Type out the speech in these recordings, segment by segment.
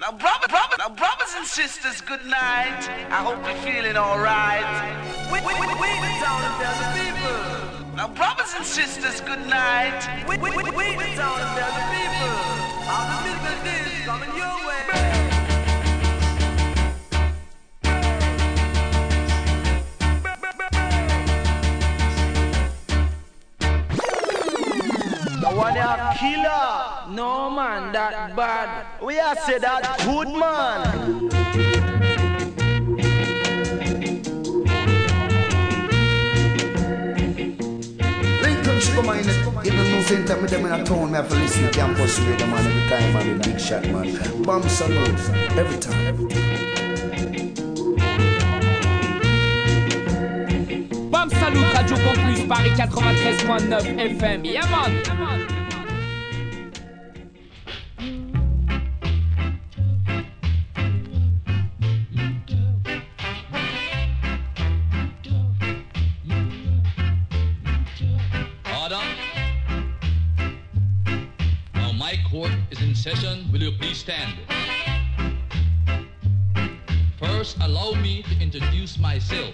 Now, brother, brother, now, brothers and sisters, good night. I hope you're feeling alright. We, we, we, we people. Now, brothers and sisters, good night. We, we, we, we people. The coming your way. One a killer. No man, that bad. We are say that good man. Come on, even no same time with them in a town, me have to listen to campus radio man every time, man, the big shot man. Bam Salute, every time. Every time. Bam Salut, Radio Campus, Paris 93.9 FM. Yeah, man. Yeah, session, will you please stand? First, allow me to introduce myself.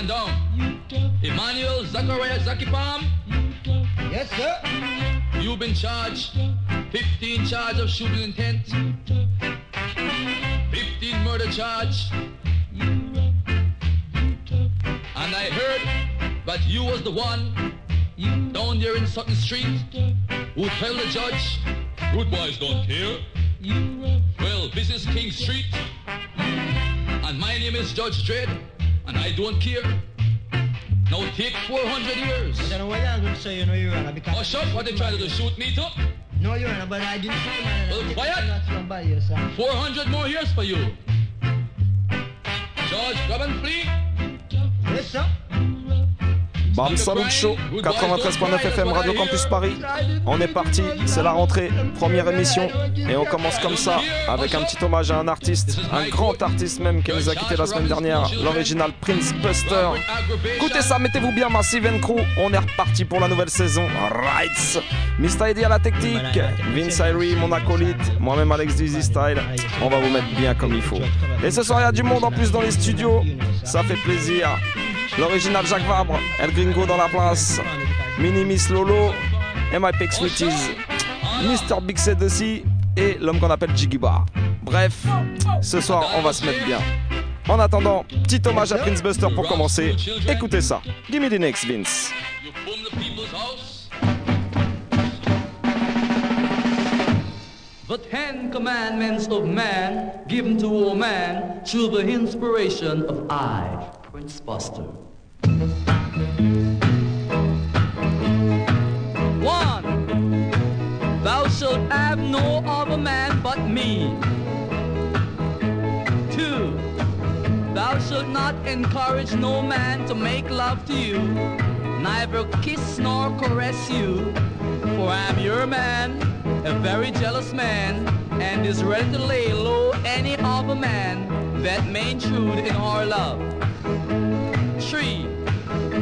400 years. Stand down. Emmanuel Zachariah Zakipam. Yes, sir. You've been charged. 15 charge of shooting intent. 15 murder charge. And I heard that you was the one down there in Sutton Street who tell the judge good boys don't care. Well, this is King Street, and my name is Judge Dread, and I don't care. Now take 400 years. I don't know what I'm going to say, you know, Your Honor, because... Oh, shut what they trying to do, shoot me too? No, Your Honor, but I didn't shoot the man. Well, quiet. 400 more years for you. George, grab and flee. Yes, sir. Bam Salut Show, 93.9 FM Radio Campus Paris. On est parti, c'est la rentrée, première émission. Et on commence comme ça, avec un petit hommage à un artiste, un grand artiste même qui nous a quitté la semaine dernière, l'original Prince Buster. Écoutez ça, mettez-vous bien Massive Crew, on est reparti pour la nouvelle saison. Rights, Mr. Eddie à la technique, Vince Irie, mon acolyte, moi-même Alex Dizzy Style. On va vous mettre bien comme il faut. Et ce soir, il y a du monde en plus dans les studios, ça fait plaisir. L'original Jacques Vabre, El Gringo dans la place, Mini Miss Lolo, MIPX Sweeties, Mr. Big Set aussi et l'homme qu'on appelle Jiggy Bar. Bref, ce soir on va se mettre bien. En attendant, petit hommage à Prince Buster pour commencer. Écoutez ça. Give me the next, Vince. The Ten Commandments of Man, given to all man, through the inspiration of I, Prince Buster. One, thou shalt have no other man but me. Two, thou shalt not encourage no man to make love to you, neither kiss nor caress you, for I am your man, a very jealous man, and is ready to lay low any other man that may intrude in our love. Three,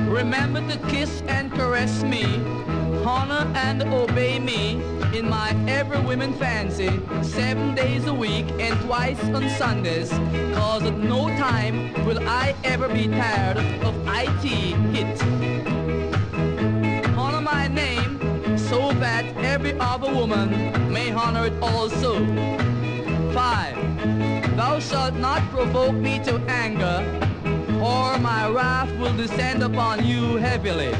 remember to kiss and caress me, honor and obey me in my every woman fancy, seven days a week and twice on Sundays, cause at no time will I ever be tired of IT hit. Honor my name so that every other woman may honor it also. 5. Thou shalt not provoke me to anger, or my wrath will descend upon you heavily.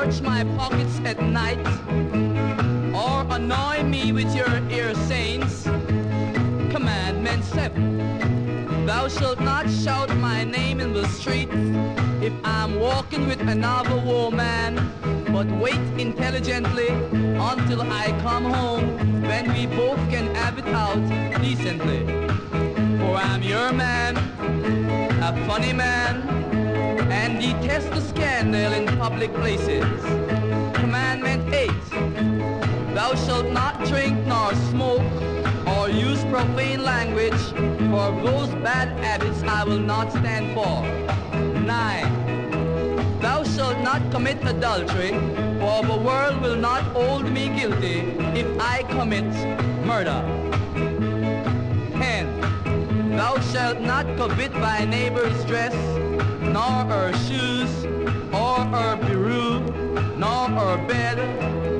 Search my pockets at night or annoy me with your ear sayings. Commandment 7 Thou shalt not shout my name in the street if I'm walking with another woman, but wait intelligently until I come home when we both can have it out decently. For I'm your man, a funny man, and detest the scandal in public places. Commandment 8 Thou shalt not drink nor smoke or use profane language, for those bad habits I will not stand for. 9 Thou shalt not commit adultery, for the world will not hold me guilty if I commit murder. 10 Thou shalt not covet thy neighbor's dress, nor her shoes, or her peru, nor her bed,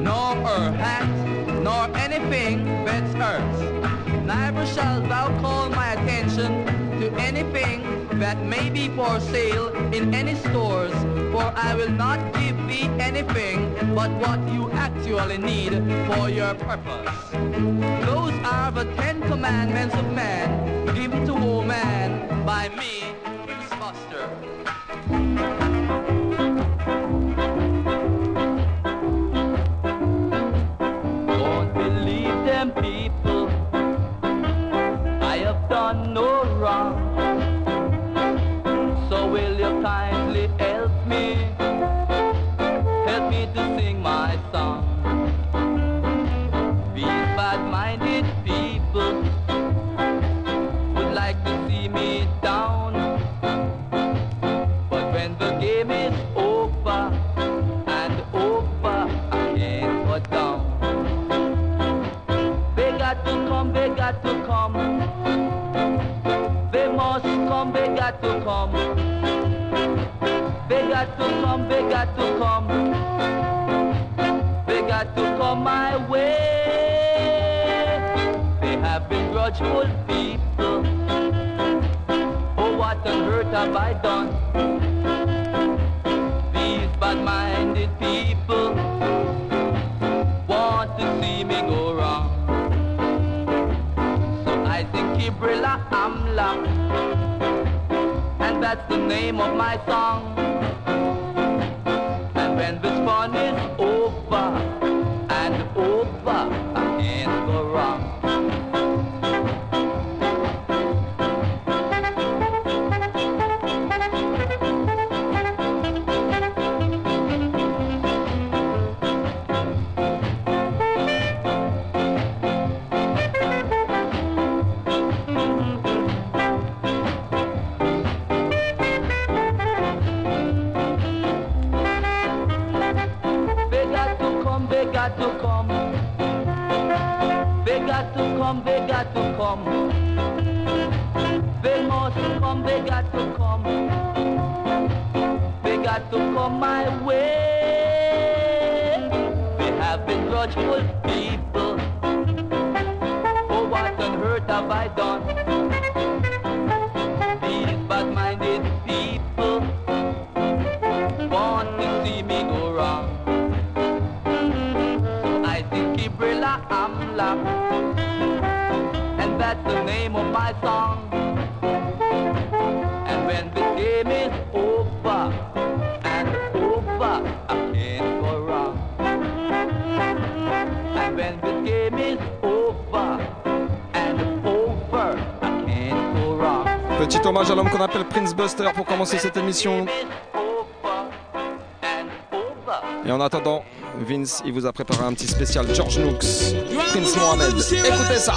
nor her hat, nor anything that's hers. Neither shalt thou call my attention to anything that may be for sale in any stores, for I will not give thee anything but what you actually need for your purpose. Those are the Ten Commandments of man, given to woman by me, got to come, they got to come. They got to come my way. They have been grudgeful people. Oh, what on hurt have I done? These bad-minded people want to see me go wrong. So I think Kibrilla Amla, and that's the name of my song. Buster pour commencer cette émission. Et en attendant, Vince, il vous a préparé un petit spécial George Nooks, Prince Mohamed. Écoutez ça.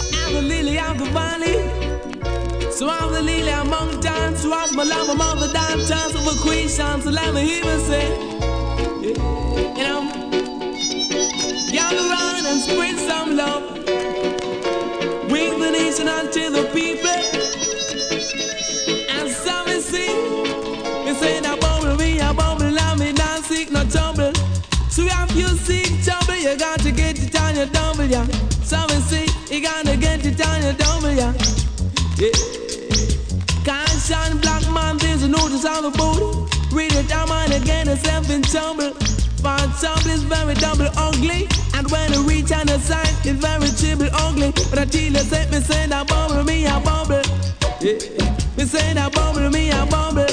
you double ya. some we see, you gonna get it on your double ya. Yeah. Can't shine black man, there's a notice on the booty. Read it down and again, yourself in trouble. But trouble is very double ugly. And when you reach on the side, it's very triple ugly. But I tell you, say, me say that bubble, me a bubble. Yeah. Me say that bubble, me a bubble.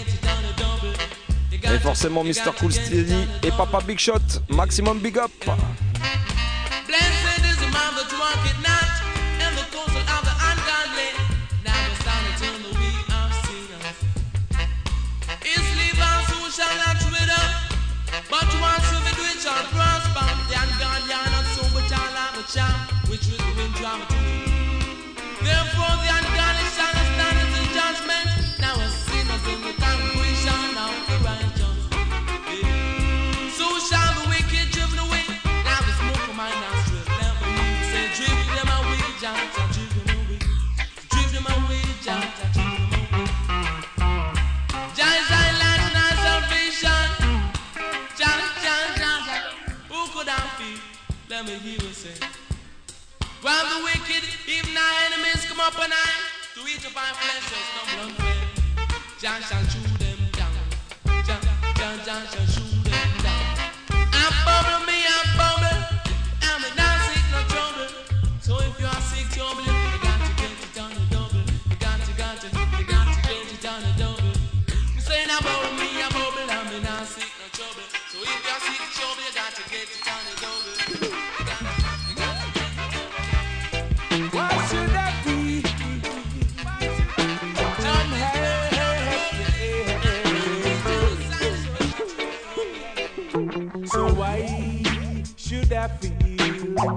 Et forcément Mr. Cool Steady et Papa Big Shot, maximum big up. the hill say, While the wicked, even our enemies come up and I, to each of our flesh shall stumble and fall. Jah shall chew them down. Jah, Jah, Jah shall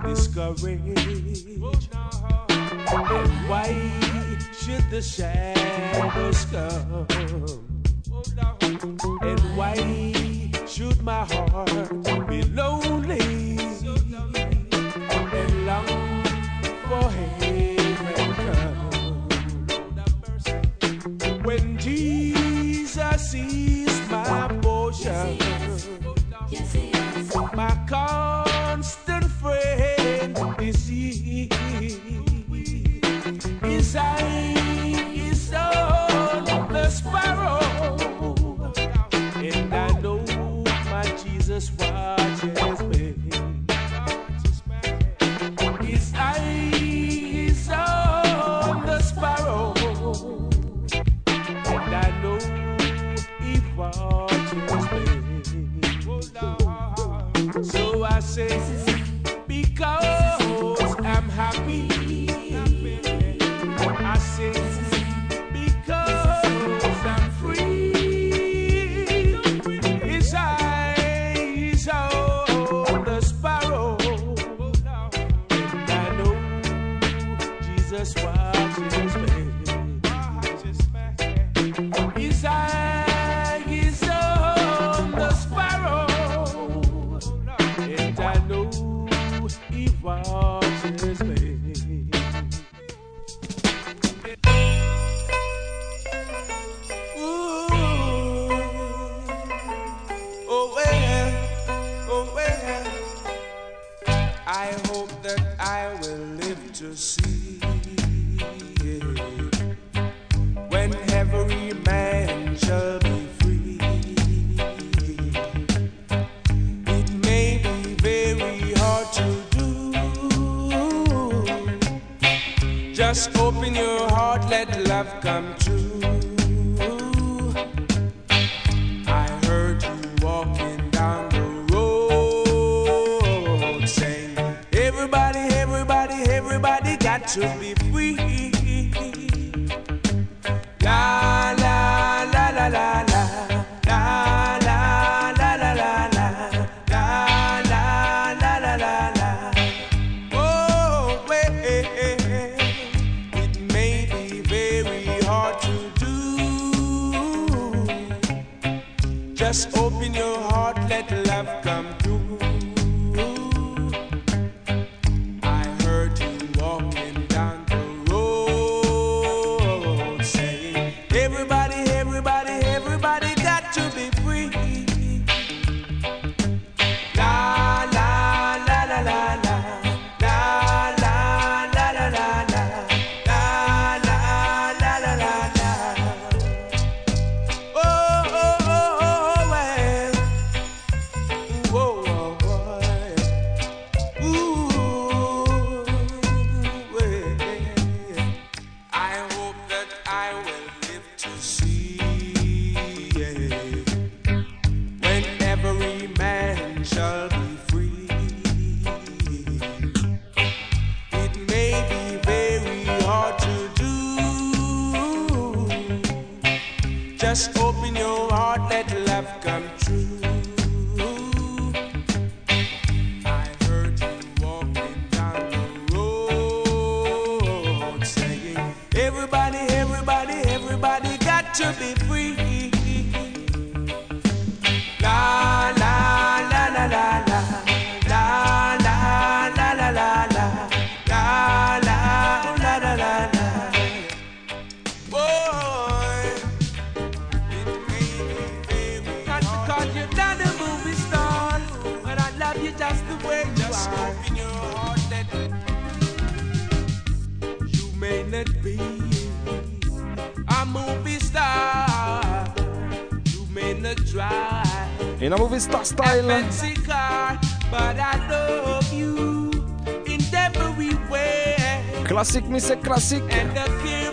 discouraged. And why should the shadows come? And why should my heart be lonely and long for him? Mr. Classic.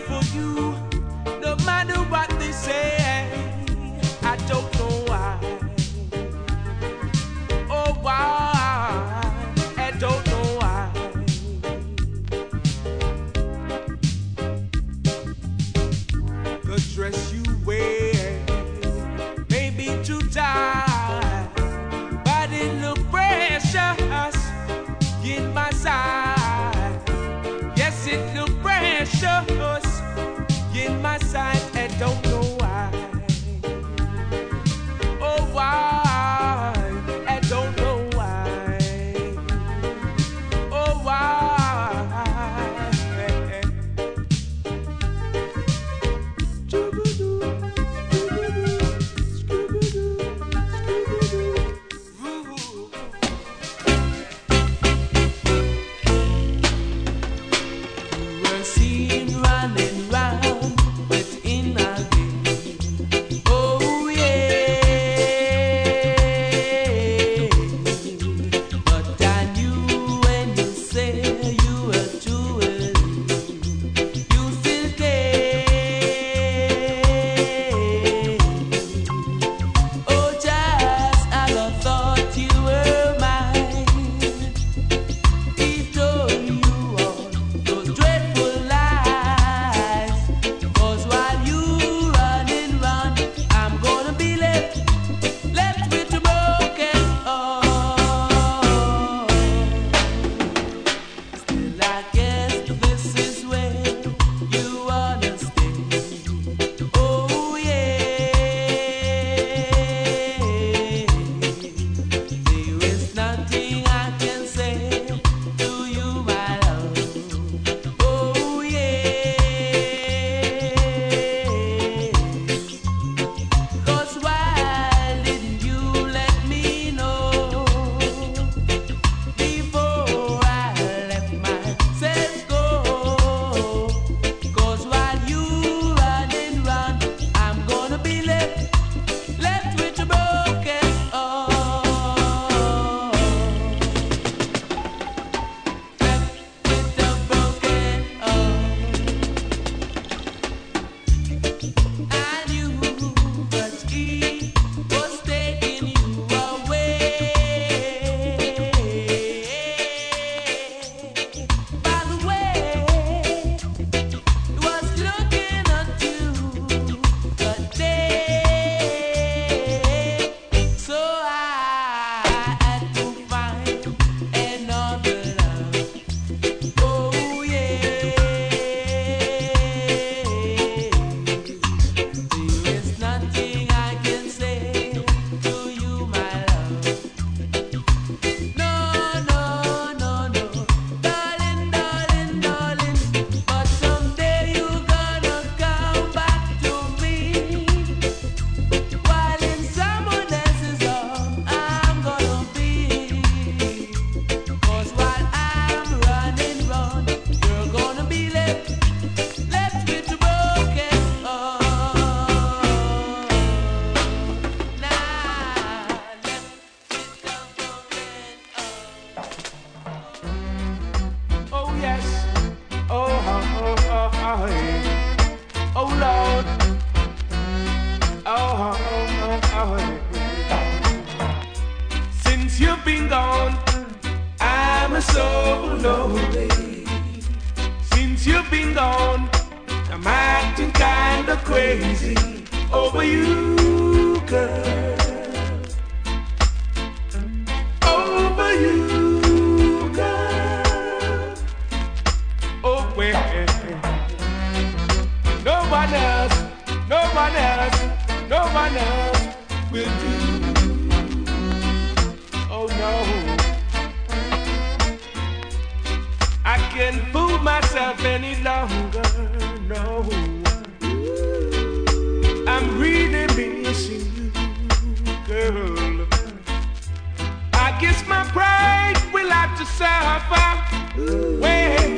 live any longer, no. I'm really missing you, girl. I guess my pride will have to suffer. Wait.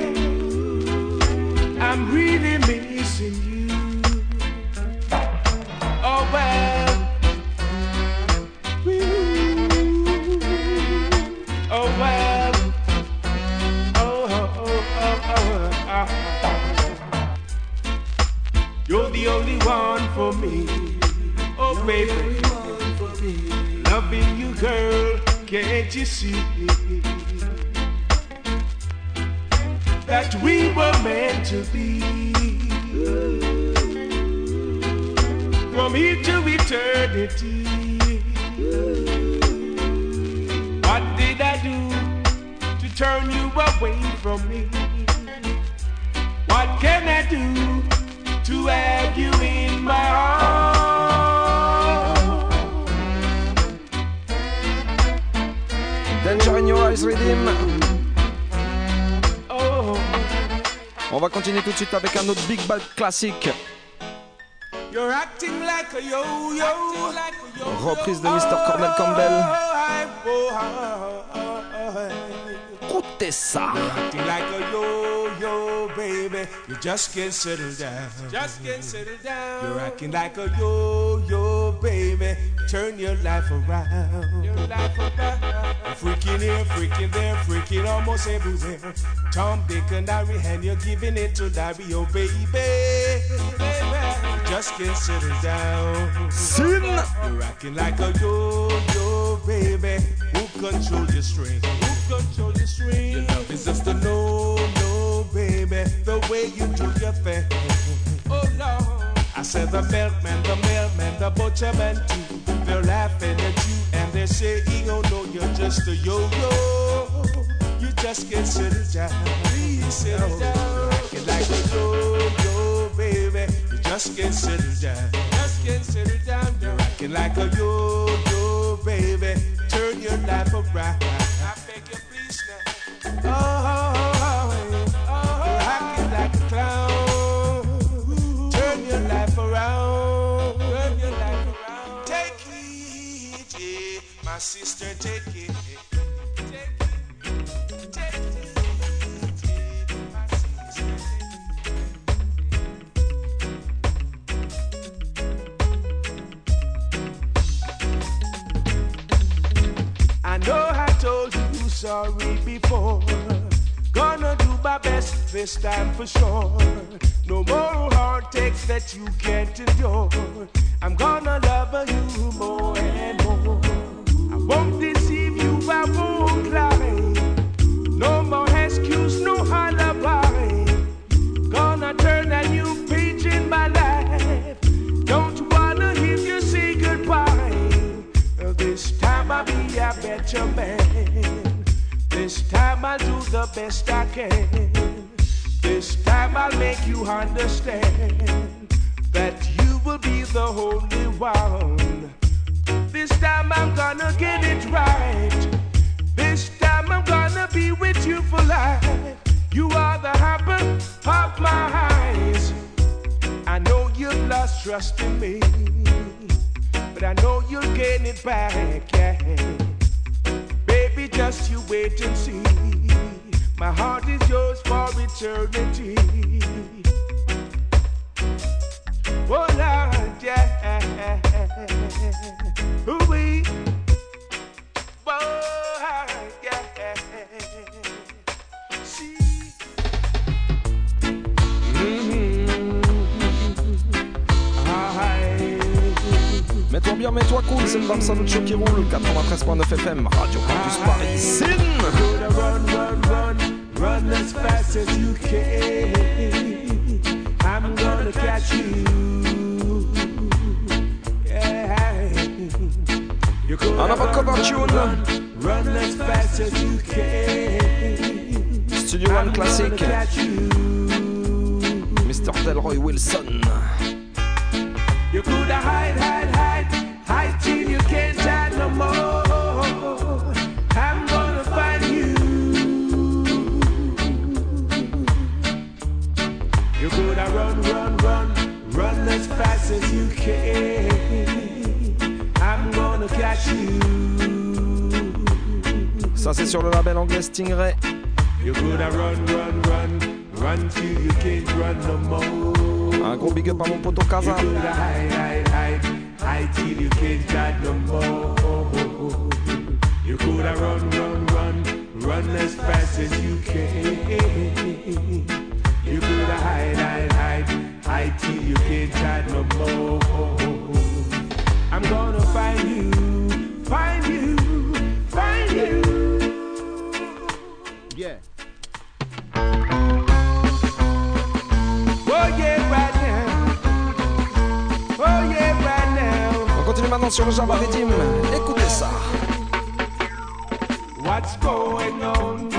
For me. Oh, baby. Loving you, girl. Can't you see? That we were meant to be. From here to eternity. What did I do to turn you away from me? What can I do On va continuer tout de suite avec un autre Big Bad classique. you're acting like a yo-yo. Reprise de Mr. Cornel Campbell. Écoutez ça. Baby. You just can't settle down. Just can't settle down. You're acting like a yo-yo, baby. Turn your life around. Your life around. Freaking here, freaking there, freaking almost everywhere. Tom, Dick, and Harry, and you're giving it to Larry, oh baby. You just can't settle down. Sin. You're acting like a yo-yo, baby. Who control your string? Who control your string? Your love is just a no, baby. The way you do your thing. Oh Lord. I said the milkman, the mailman, the butcherman too. They're laughing at you and they're saying, oh no, you're just a yo-yo. You just can't settle down. Please settle down. You're acting like a yo-yo, baby. You just can't settle down. Just can't down. You're acting like a yo-yo, baby. Turn your life around. I beg you, please now. Oh, sister, take it. I know I told you sorry before. Gonna do my best this time for sure. No more heartaches that you can't endure. I'm gonna love you more and more. That you will be the only one. Time I'm gonna get it right. This time I'm gonna be with you for life. You are the apple of my eyes. I know you've lost trust in me, but I know you'll gain it back. Yeah. Baby, just you wait and see. My heart is yours for eternity. Oh Lord, yeah. Ooh-wee. Oh, yeah. See. Mm-hmm. Mets-toi bien, mets-toi cool, c'est le Bam Salut Show qui roule. 93.9 FM, Radio Campus Paris. Sin. Gonna run, run, run, run as fast as you can. I'm gonna catch you. You're gonna Another cover run, tune. Run, run as fast as you can. Studio One I'm classique. gonna catch you. Mr. Delroy Wilson. You coulda hide, hide, hide, hide till you can't hide no more. I'm gonna find you. You coulda run, run, run, run as fast as you can. Ça, c'est sur le label anglais Stingray. You coulda run, run, run, run till you can't run no more. Un gros big up à mon poteau Kaza. You coulda hide, hide, hide, hide till you can't hide no more. On continue maintenant sur le Java Redim. Écoutez ça. What's going on.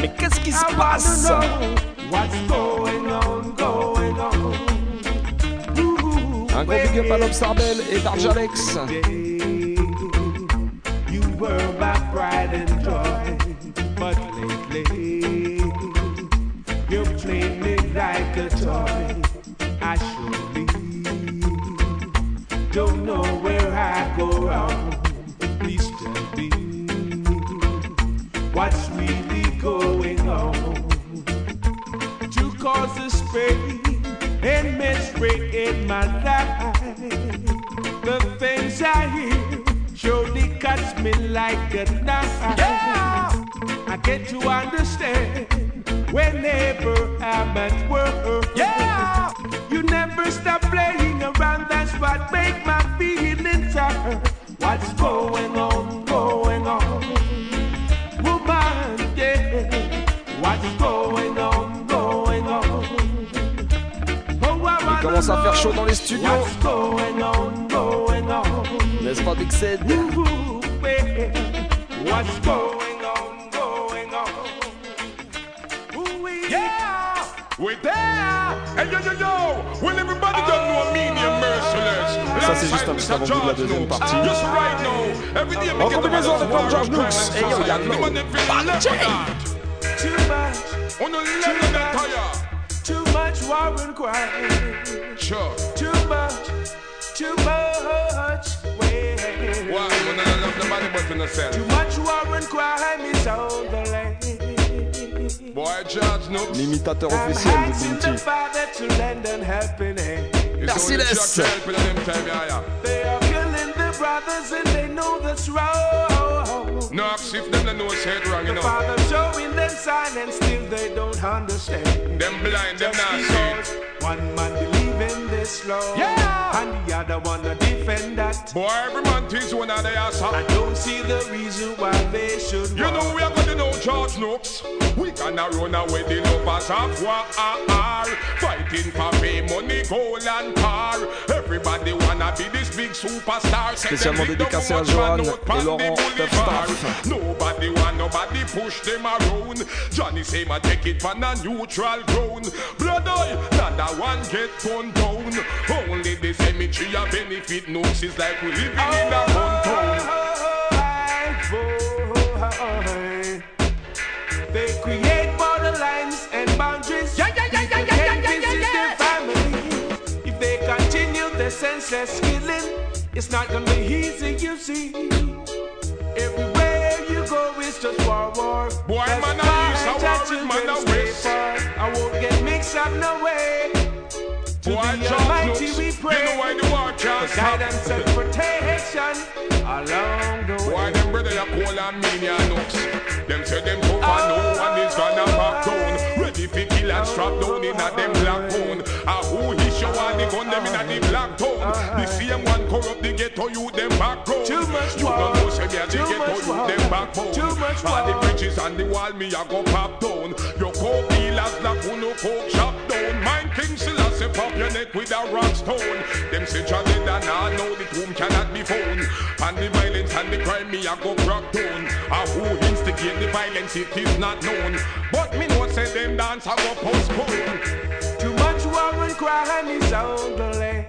Mais qu'est-ce qui se passe? What's going on? Un gros big up à l'Obsarbel et Darjalex. You were my pride and joy, but lately you like a toy. I don't know where I go. Please what's really going on. To cause this in my life. The things I hear surely cuts me like a knife. Yeah! I get to understand whenever I'm at work. Yeah! You never stop playing around, that's what make my feelings hurt. What's going Il commence à faire chaud dans les studios. N'est-ce pas, Big Said Ooh, baby, What's going on, going on? Ooh, yeah, we there. Hey yo yo yo, well everybody don't know me, the merciless? Ça, c'est juste un petit avant-goût de la deuxième partie. Just right now, every day George Nooks. Yo, On a much war and crime. Sure. Too much, too much. Way. Why? We don't love the money, but we not sell. Too much war and crime is on the land. Boy, George Nooks. L'imitateur I'm officiel de asking the Bounty. Father to lend a helping hand. Merci, Les. They are killing their brothers and they know that's wrong. No, if them don't know said wrong, you The know. father showing them sign and still they don't understand. Them blind, them not because see. one man believe in this law, Yeah. and the other one to defend that. Boy, every man thinks one of the ass I don't see the reason why they should. You know we are gonna know George Nooks. We gonna run away the lovers of war. Fighting for fame, money, gold and car. Everybody wanna be this big superstar. Say them Spécialement lick dédicacé the à much man Johan out et past the Laurent Tough boulevard. Staff. Nobody want nobody push them around. Johnny say ma take it from a neutral ground. Blood oil, not that one get gunned down. Only the cemetery a benefit Nooks is like we living in a gun town. They create senseless killing, it's not gonna be easy, you see. Everywhere you go, it's just war, war. Boy, That's man, I why use a war with man, I wish. I won't get mixed up no way. To Boy, the George Almighty Nooks, we you pray. know why the war can't For stop. guidance and protection along the way. Why them brother you call and mean ya nooks? Them say them tough and oh, no one is gonna back down. Oh, oh. Ready fi kill and strap down in a them black bone. A the black town. The same one corrupt the ghetto youth them background. Too much You war. don't know say me a the Too ghetto much youth war. them backbone. Too much All the war. bridges and the wall me a go pop down. Your coke dealers like who no coke shop down. Mine King Selassie pop your neck with a rock stone. Them say dead and I know the tomb cannot be found. And the violence and the crime me a go crack down. Ah who instigate the violence it is not known. But me know say them dance a go postpone. War and crime is on the land.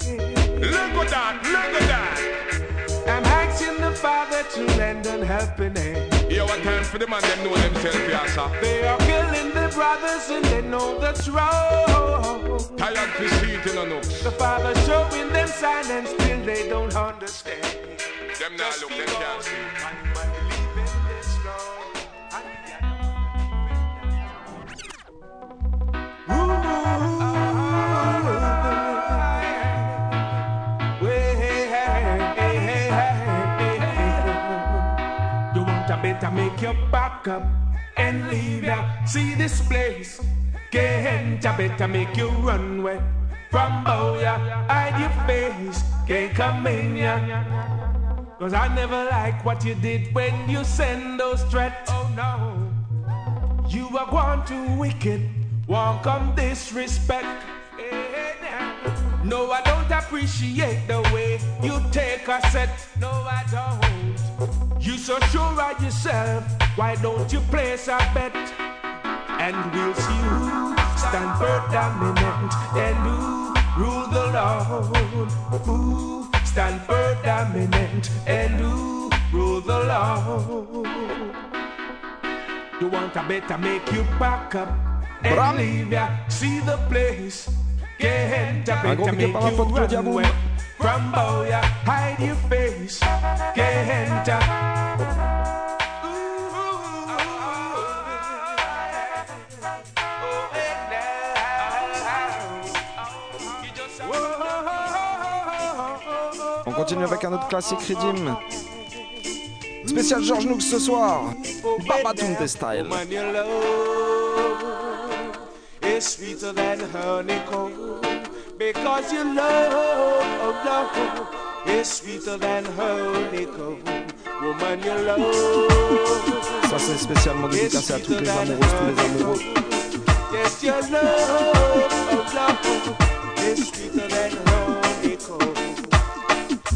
Look at that, look at that. I'm asking the Father to lend a helping hand. Yeah, what time for the man them know themselves, yeah, sir. They are killing their brothers and they know that's wrong. Tired it in a nooks. The Father showing them sign and still they don't understand. Them now look, them can't see. One better make your back up and leave ya. See this place. Can't better make you run away from Boya. Hide your face. Can't come in ya. Cause I never like what you did when you send those threats. Oh no. You are going too wicked. Won't come disrespect. No, I don't appreciate the way you take a set. No, I don't. You so sure of yourself. Why don't you place a bet? And we'll see who stand for dominant and who rule the Lord. Who stand for dominant and who rule the Lord. You want a better make you pack up and Bram. leave ya. See the place. Get a better make up à ma you run away. From Boya, hide your face. Get a On continue avec un autre classique Redeem. Spécial George Nook ce soir. Babatunde style. Sweeter than honeycomb. Because your love, love is sweeter than honeycomb. Woman, your love Ça c'est spécialement dédicacé à toutes les amoureuses, tous les amoureux. Yes, your love, love is sweeter than honeycomb.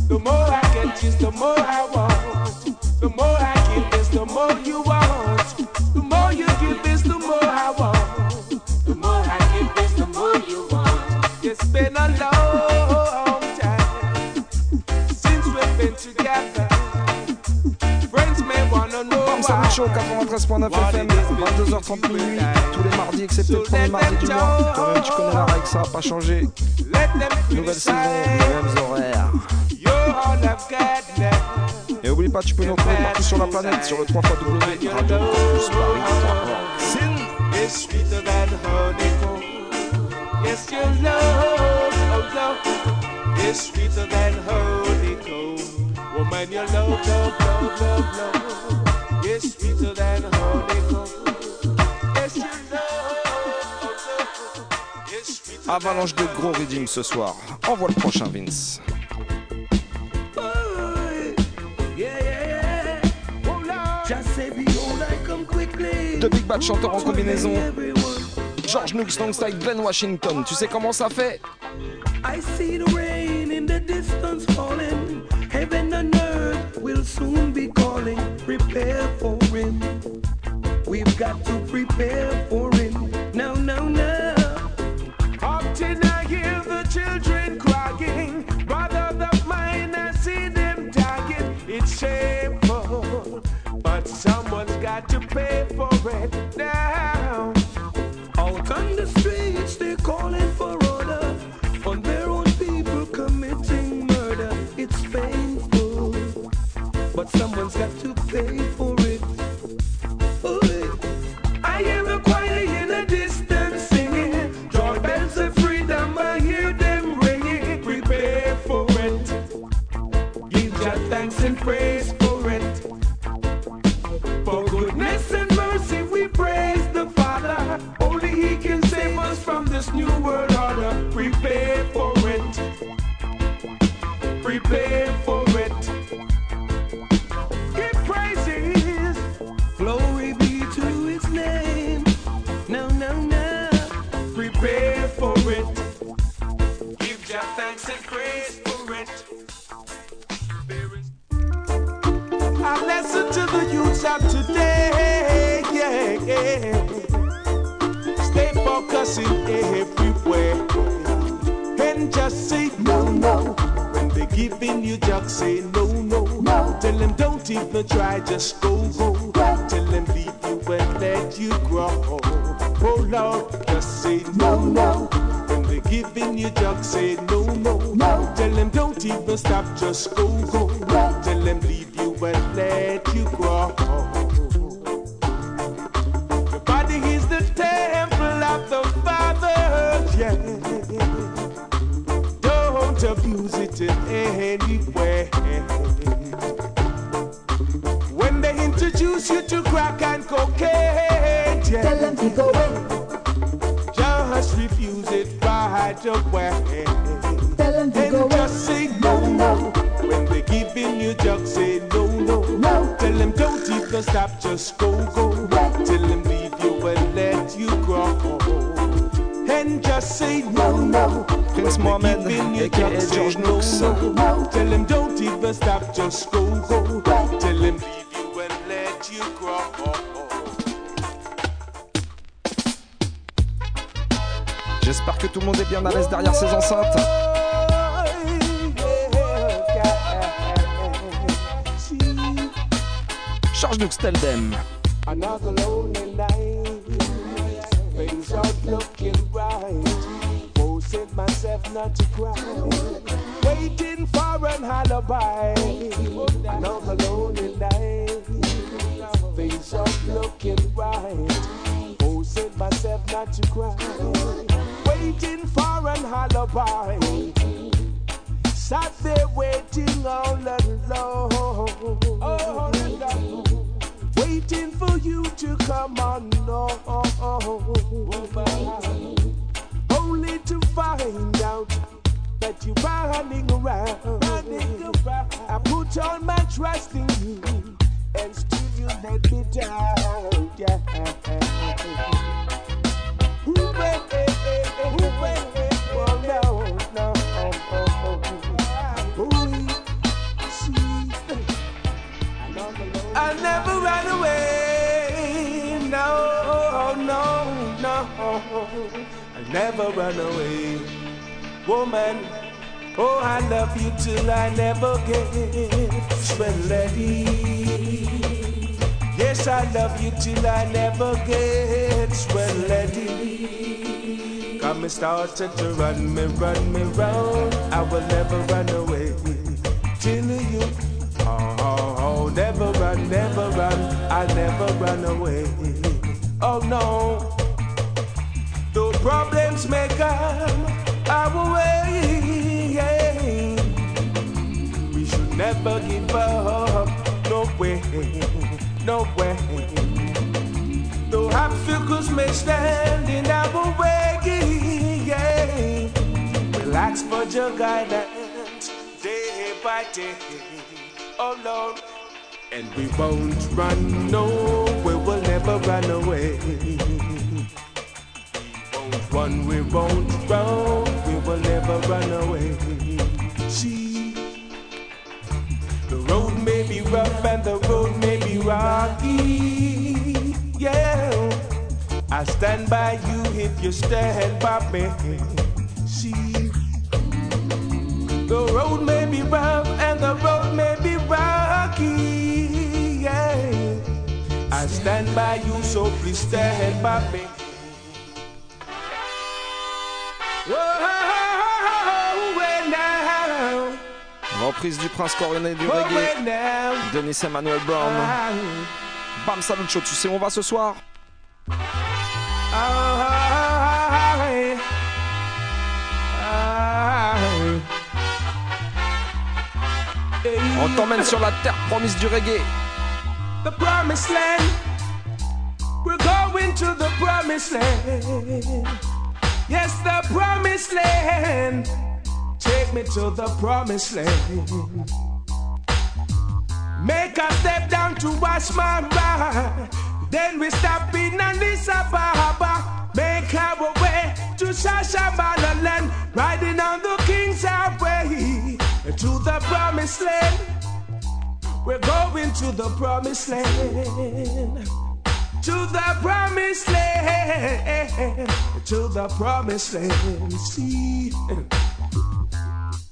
The more I get the more I want. The more I Show 93.9 FM, 22h30 minuit, tous les mardis excepté le premier mardi du mois. Toi-même tu connais la règle, ça va pas changer. Nouvelle saison, mêmes horaires. Et oublie pas, tu peux nous retrouver partout sur la planète sur le 3 fois W Radio Campus Paris. Oh. Woman, your love, love, love, love, love, oh Avalanche de gros redeem ce soir. Envoie le prochain Vince. Come quickly. Deux Big Bad chanteurs en combinaison. George Nooks alongside Glenn Washington. Tu sais comment ça fait? I see the rain in the distance falling. Heaven and earth will soon be calling. Prepare for him. We've got to prepare for him. Now, now, now. Often I hear the children crying, brothers of mine, I see them dying. It's shameful, but someone's got to pay for it now. Out on the streets, they're calling for order. On their own people committing murder. It's painful, but someone's got to that running around. Running around. I put all my trust in you, and still you let me down. Yeah. Eh, eh, eh, eh, eh, eh, oh, no, no, oh, oh, oh. See. I'll never run away. No, no, no. I'll never run away. Woman, oh, I love you till I never get ready. Yes, I love you till I never get ready. Come and started to run me, run me round. I will never run away till you Oh, oh, oh, never run, never run, I'll never run away. Oh no, the problems may come our way. yeah. We should never give up, no way, no way. The obstacles may stand in our way. yeah. Relax for your guidance day by day oh Lord. And we won't run, no, we will never run away. We won't run, we won't run, will never run away. See, the road may be rough and the road may be rocky. Yeah, I stand by you if you stand by me. See, the road may be rough and the road may be rocky. Yeah. I stand by you, so please stand by me. Whoa, Reprise du prince coroné du reggae. Denis Emmanuel Brown. Bam Salut Show, tu sais où on va ce soir? On t'emmène sur la terre promise du reggae. The promised land. We're going to the promised land. Yes, the promised land. Take me to the promised land. Make a step down to wash my mind. Then we stop in Addis Ababa. Make our way to Shashamane land. Riding on the King's Highway to the promised land. We're going to the promised land. To the promised land. To the promised land. See,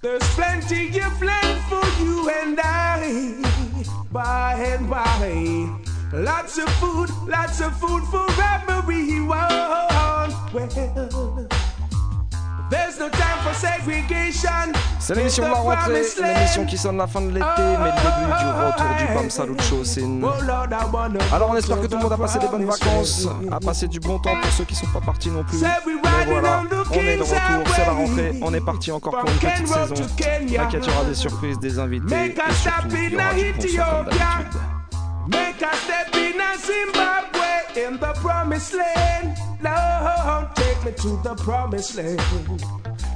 there's plenty of land for you and I. By and by. Lots of food, lots of food for everyone. Well, C'est l'émission de la rentrée, l'émission qui sonne la fin de l'été, mais le début du retour du Bam Salut Show. C'est une... Alors on espère que tout le monde a passé des bonnes vacances, a passé du bon temps pour ceux qui sont pas partis non plus. Mais voilà, on est de retour, c'est la rentrée, on est parti encore pour une petite saison. T'inquiète, il y aura des surprises, des invités et surtout il y aura du son comme d'habitude. Make a step in a Zimbabwe in the promised land. Lord, take me to the promised land.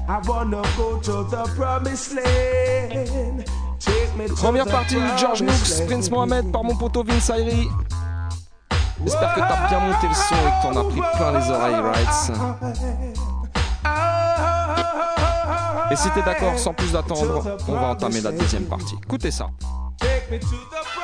I wanna go to the promised land. Take me to Première the partie, George Nooks, Prince. Mohamed par mon poteau Vince Ayri. J'espère que t'as bien monté le son et que t'en as pris plein les oreilles, right? Et si t'es d'accord, sans plus attendre, on va entamer la deuxième partie. Écoutez ça. Take me to the promised land.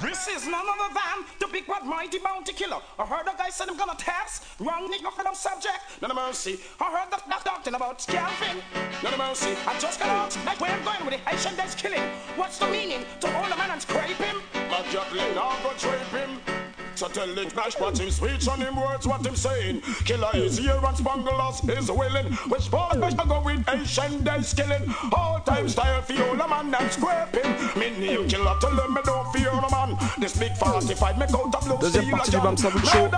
This is none other than the big bad mighty bounty killer. I heard a guy said I'm gonna test. Wrong nigga for them subject. Of mercy. I heard the that talking about scalping. Of mercy. I just got out. Like where I'm going with the Haitian that's killing. What's the meaning? To hold a man and scrape him? But Jacqueline, I'll go drape him. So tell Link Nash what him speech and him words what him saying. Killer is here and Spanglers is willing. Which part I go with Asian days killing. All time style Fiona man and scraping. Me name killer tell them me don't fear no man. This big 45 make out of blue Deuxième partie du Bam Salute Show.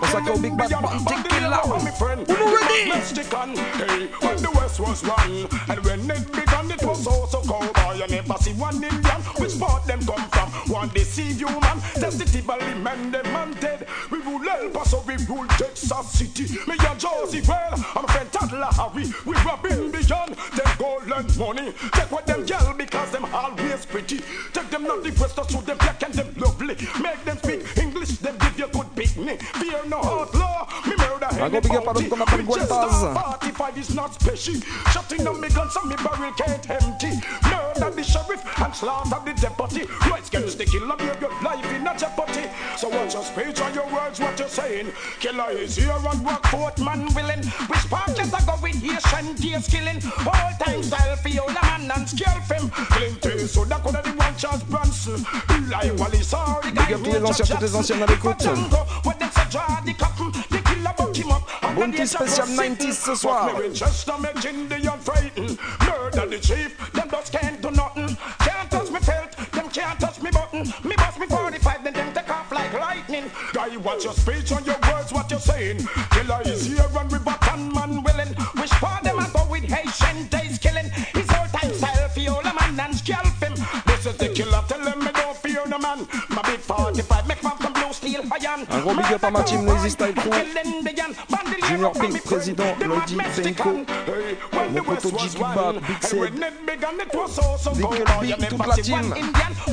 Consacré au Big Bad Bounty Killer. Uno ready? Hey, when the West was run, and when it began, it was also cowboy. You never see one Indian. Which part them come from? One deceive you, man. Sensitively man, them man dead. We rule El Paso, we rule Texas City. Me and Josie well, I'm a friend Toddler Harry. We robbing beyond them golden money. Take what them yell because them always pretty. Take them not the west, show them black and them lovely. Make them speak English, them give you good picnic. Fear no outlaw, me murder gros big up à l'homme qu'on appelle Gueltaz. 45 is not special. Shutting down me guns and me barrel can't empty. Murder the sheriff and slaughter the deputy. Right against the killer, your life in a jeopardy. Saying. Killer is here and work forth, man willing. Which part just a go with Haitian case killing. All time style for you, the man and scalp him. Clint Eastwood, that could have the one Charles Bronson. Eli Wallach, sorry, Big up tous les anciens, toutes les anciennes à l'écoute. What them the cotton, the killer buck him up. Bounty spécial 90s ce soir. Just a make Indian frightened. Murder the chief, them just can't watch your speech and your words, what you're saying. Killer is here and we button man willing. Which part them a go with Haitian days killing? His whole time style fiola man and scalp him. This is the killer, tell him me don't fear no man. My big 45, Un gros big up à ma team Lazy Style Crew. Junior Pink, président, Lloydie, Fenko, mon poteau Bad, Big Sed, Nickel Big, toute la team.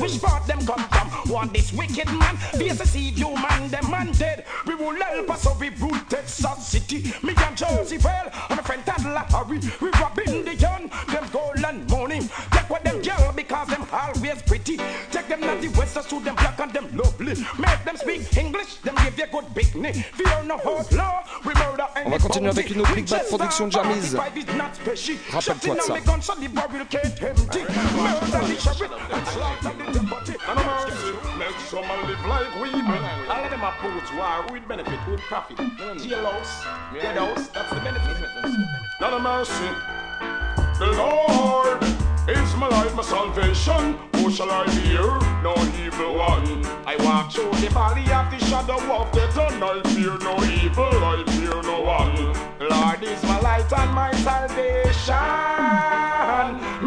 Which part them come from? Want this wicked man? Face a see you man, them man dead. We will help us so we rule Texas City. Me and Jersey well, and a friend Harry. We robbing the young, them golden morning. Take what them girl because them always pretty. Take them not the western to them black and them lovely. Make them speak English, them give you good big name. Fear no outlaw, we murder On va continuer avec une autre Big Bad production Jamiz. Rappelle-toi de ça. Make some live like we All of them are boots, war, with benefit, with profit. Jailhouse, deadhouse, that's the benefit. Not a mercy. The Lord is my life, my salvation. Who shall I fear? No evil one. I walk through the valley of the shadow of death, and I fear no evil, I fear no one. Lord is my light and my salvation.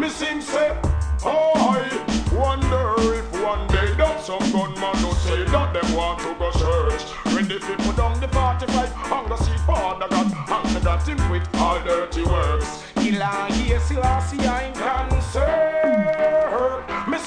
Me sing say, oh, I wonder if one day that some gunman will say that them want to go church. When the people down the 45, hunger see Father God, hunger got him with all dirty works. Killer, yes, Selassie, I'm concerned. Me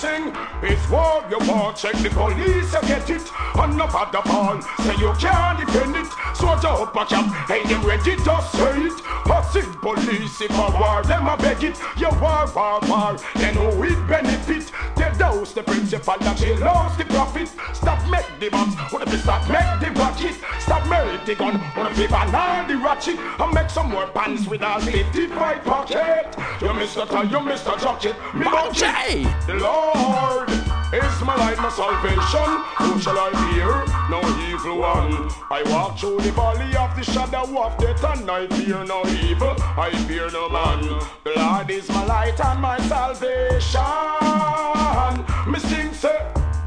sing, it's war you want, check the police, you get it. And no the ball, say you can't defend it. Soldier up a cap, hey, them ready to say it. Passing police, if a war, them a beg it. You war, war, war, then who it benefit? They dose the principal, that she lost the profit. Stop make the bombs, wanna be stop make the rocket. Stop merit the gun, wanna be banana the ratchet. And make some more pants with all 55 pocket. You Mr. Tie, you Mr. Jacket, me Bounty! The Lord is my light, my salvation. Who shall I fear? No evil one. I walk through the valley of the shadow of death, and I fear no evil. I fear no man. The Lord is my light and my salvation. Me sing say,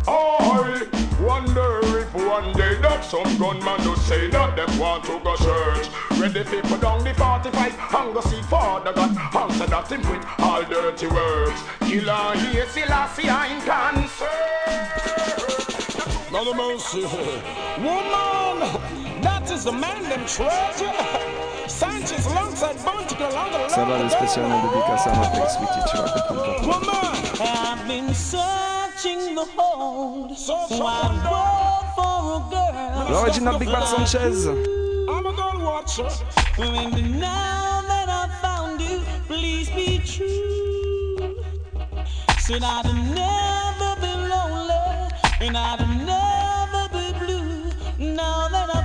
I wonder if one day that some gunman will say that them want to go search. Ready for put down the 45 and go see Father God. Answer that him with all dirty words. Killer, here, Selassie, I'm concerned. Not a mercy. Woman, that is the man them treasure. Sanchez alongside Bounty along the Ça va, le spécial the hold. So I roll for a girl. L'original Big Bad Sanchez. I'm a girl watcher. Now that I found you, please be true. Said I'd never be lonely and I'd never be blue. Now that I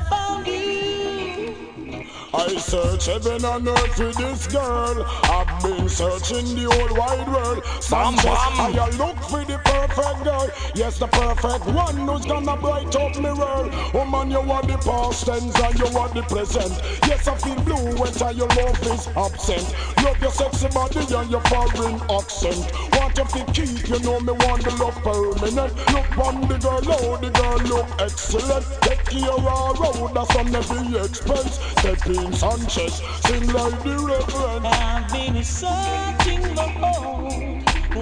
I search heaven and earth for this girl. I've been searching the whole wide world. Bam, Sanchez, bam. I look for the perfect girl. Yes, the perfect one who's gonna bright up my world. Oh man, you are the past tense and you are the present. Yes, I feel blue when your love is absent. Love your sexy body and your foreign accent. Want you to keep, you know me want the love permanent. Look on the girl, oh the girl look excellent. Take care of her road, that's on every expense. Step in Sanchez, sing like the reverend. I've been searching the whole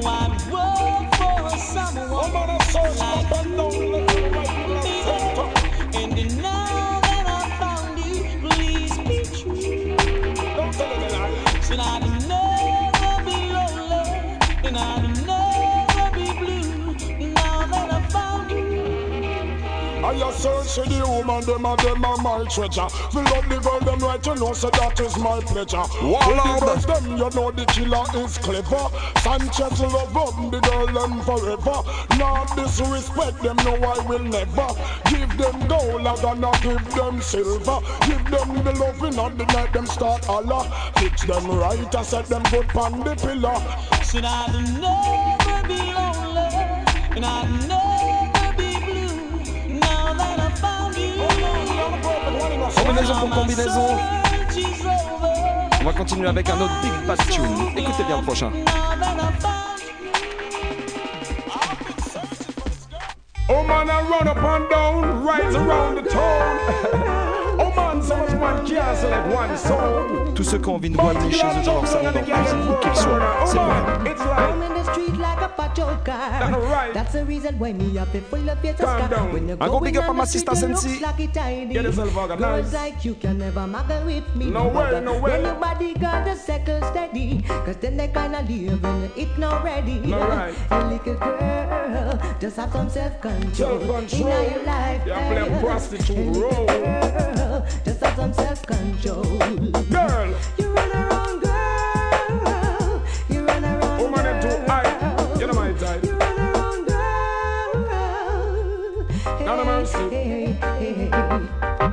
wide world for someone like you. And I a search for the woman, them and them are my treasure. Fill up the girl, them right, you know, so that is my pleasure. Warlord. With the girls, them, you know, the killer is clever. Sanchez love up the girl, them forever. Not disrespect them, no, I will never. Give them gold, I gonna give them silver. Give them the loving on the night, them start Allah. Fix them right, I set them good on the pillar. Said I'd never be lonely and I'd never Combinaison pour combinaison. On va continuer avec un autre Big Bad Tune. Écoutez bien le prochain. Oh man, I run up and down, rise around the town. Tous ceux qui ont envie de voyager chez eux dans leur salon d'orchestre, où qu'ils soient, c'est pour eux. It's I'm like in the street like a patrol car. That's right. That's the reason why me up it full of your Calm scar. down. When you Un gros go big in up on à ma the street, sister you Sensi. looks like it tidy. Get yourself organized. Girls like you can never muggle with me. No way, brother. no way. When your body got the circle steady, cause then they kinda live in it not ready. No right. A little girl, just have some self-control. Self-control. In your life. You play eh. prostitute A little role. Just have some self-control. Girl, You run around,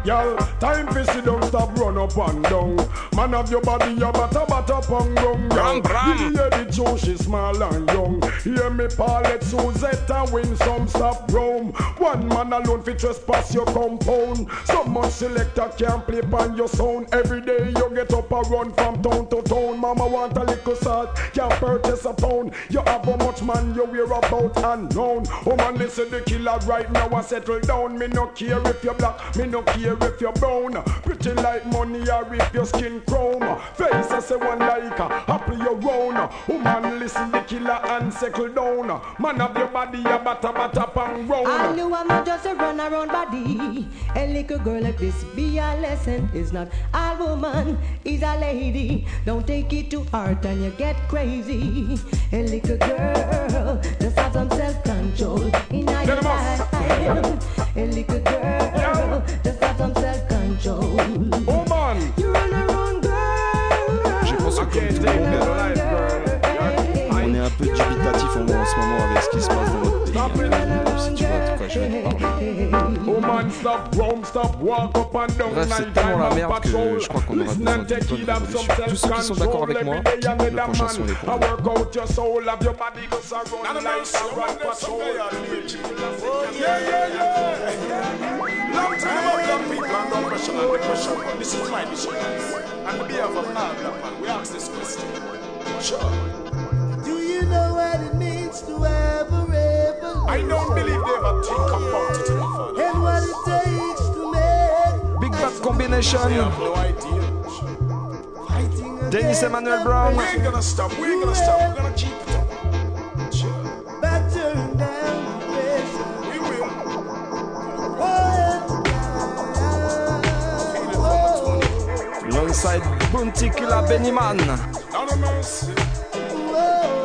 Girl, time for sit down, stop run up and down. Man of your body, you batter batter pong down. Bram, bram. Yeah, the Joe, she small and young. Hear me, Paulette, Suzette, and win some stop Rome. One man alone fi trespass your compound. So much selector can't play on your sound. Every day you get up and run from town to town. Mama want a little salt, can't purchase a pound. You have how much man you wear about unknown. Oh man, listen the killer right now I settle down. Me no care if you're black, me no care if you're brown. Pretty like money or if your skin chrome. Face I say one like a happy you round. Oh man, listen the killer and settle down. Man of your body, a batter batter I round. knew I'm not just a run around body. A little girl like this be a lesson. Is not a woman, is a lady. Don't take it too hard and you get crazy. A little girl, just have some self control in your Get 'em off. life. A little girl, Oh man, girl. J'ai pensé tout le monde, on est un peu dubitatif en, en ce moment avec ce qui se passe dans notre pays. Oh, Bref, c'est night tellement time la and merde que je crois qu'on aura Listen besoin and d'une take bonne heed of some révolution. Tous ceux qui sont d'accord avec moi, self-control. Every day le prochain man. son est pour I vous. work out your soul, have your body go so run like a rock patrol. Oh, yeah, yeah, yeah. Long time about young people and no pressure and depression. This is my mission. And the behalf of all black man, we ask this question. Sure. Do you know what it means to have a revolution? I don't believe they ever think about it, my father. And what it takes to make Big Bad Combination. They have no idea. Dennis Emmanuel Brown. We ain't gonna stop, we ain't gonna stop, we're gonna keep it up. Will. Alongside Bounty Killer Benny Man. Not a mercy.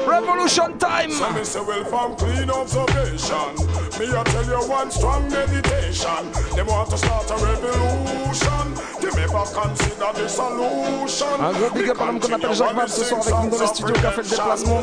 Revolution time! So me say, well, from clean observation, me I tell you one strong meditation. They want to start a revolution. Them ever consider the solution. Un gros big up à l'homme qu'on appelle Jacques Vabre ce soir avec nous dans les studios qui a fait le déplacement.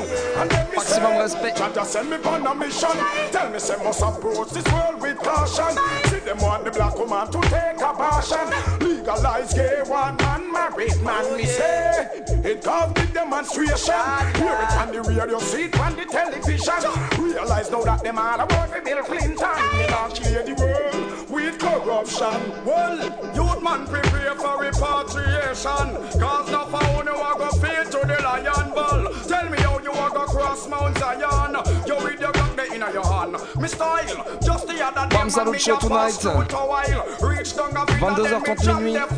Maximum respect. Jaja send me on a mission. Tell me say must approach this world with caution. See them want the black woman to take a passion. Legalize gay one man, married man. Me oh, say it cause big demonstration. Ah, Hear it on the radio, see it on the television. Realize now that them all about with Bill Clinton. They not clear the world with corruption. Well, youth man prepare for repatriation. Cause no found you are go feed to the lion ball. Tell me how you are go cross Mount Zion. You with your gun there in your hand. Me style, just the other day. Bam Salute Show tonight. 22h30 minuit.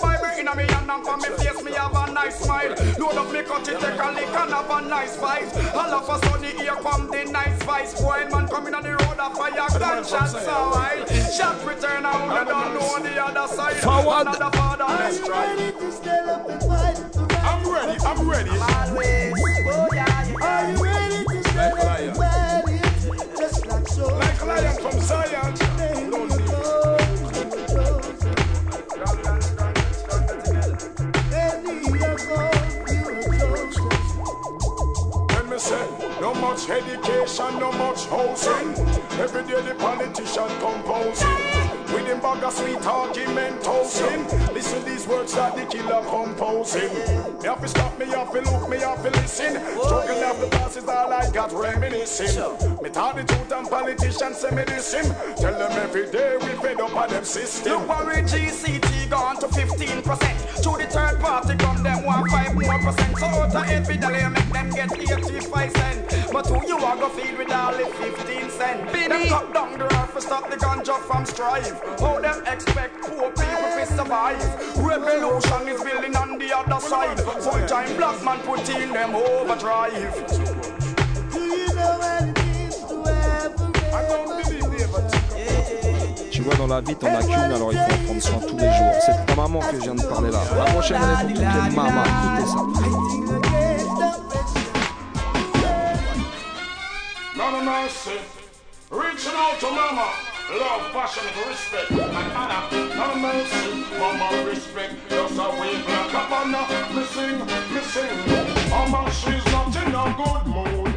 Bible in me hand and for me face me have a nice smile. Load up me cut it, take a lick and have a nice fight. All of a sudden here come the nice vice. Boy man coming on the road a fire gunshot so wild. Shot return out, I don't know the other side. Forward. Another father, let's try. I'm ready, I'm ready. Are from Zion. Let me say, no much education, no much housing. Every day the politician composing. With him bag of sweet argument toasting. Listen these words that the killer composing. Me have to stop, me have to look, me have to listen. Struggle of the past is all I got reminiscing. Me tell the truth and politicians say me listen. Tell them every day we fed up on them system. Look worry GCT gone to 15%. To the third party come them one five more percent. So out of every dollar make them get 85 cent. But who you are go feed with all the 15 cent? Them cut down the earth to stop the ganja from strive. How them expect poor people to survive? Revolution is building on the other side. Full time black man put in them overdrive. Do you know what it means to have a I don't believe they ever took Tu vois, dans la vie, t'en as qu'une, alors il faut en prendre soin tous les jours. C'est ta maman que je viens de parler là. La prochaine, elle est pour toutes les mamans. Écoutez ça. None of mercy. Reaching out to mama. Love, passion, respect, and honor. Of mercy. Mama, respect. Just a wave like a banner. Me sing, me sing. Mama, she's not in a good mood.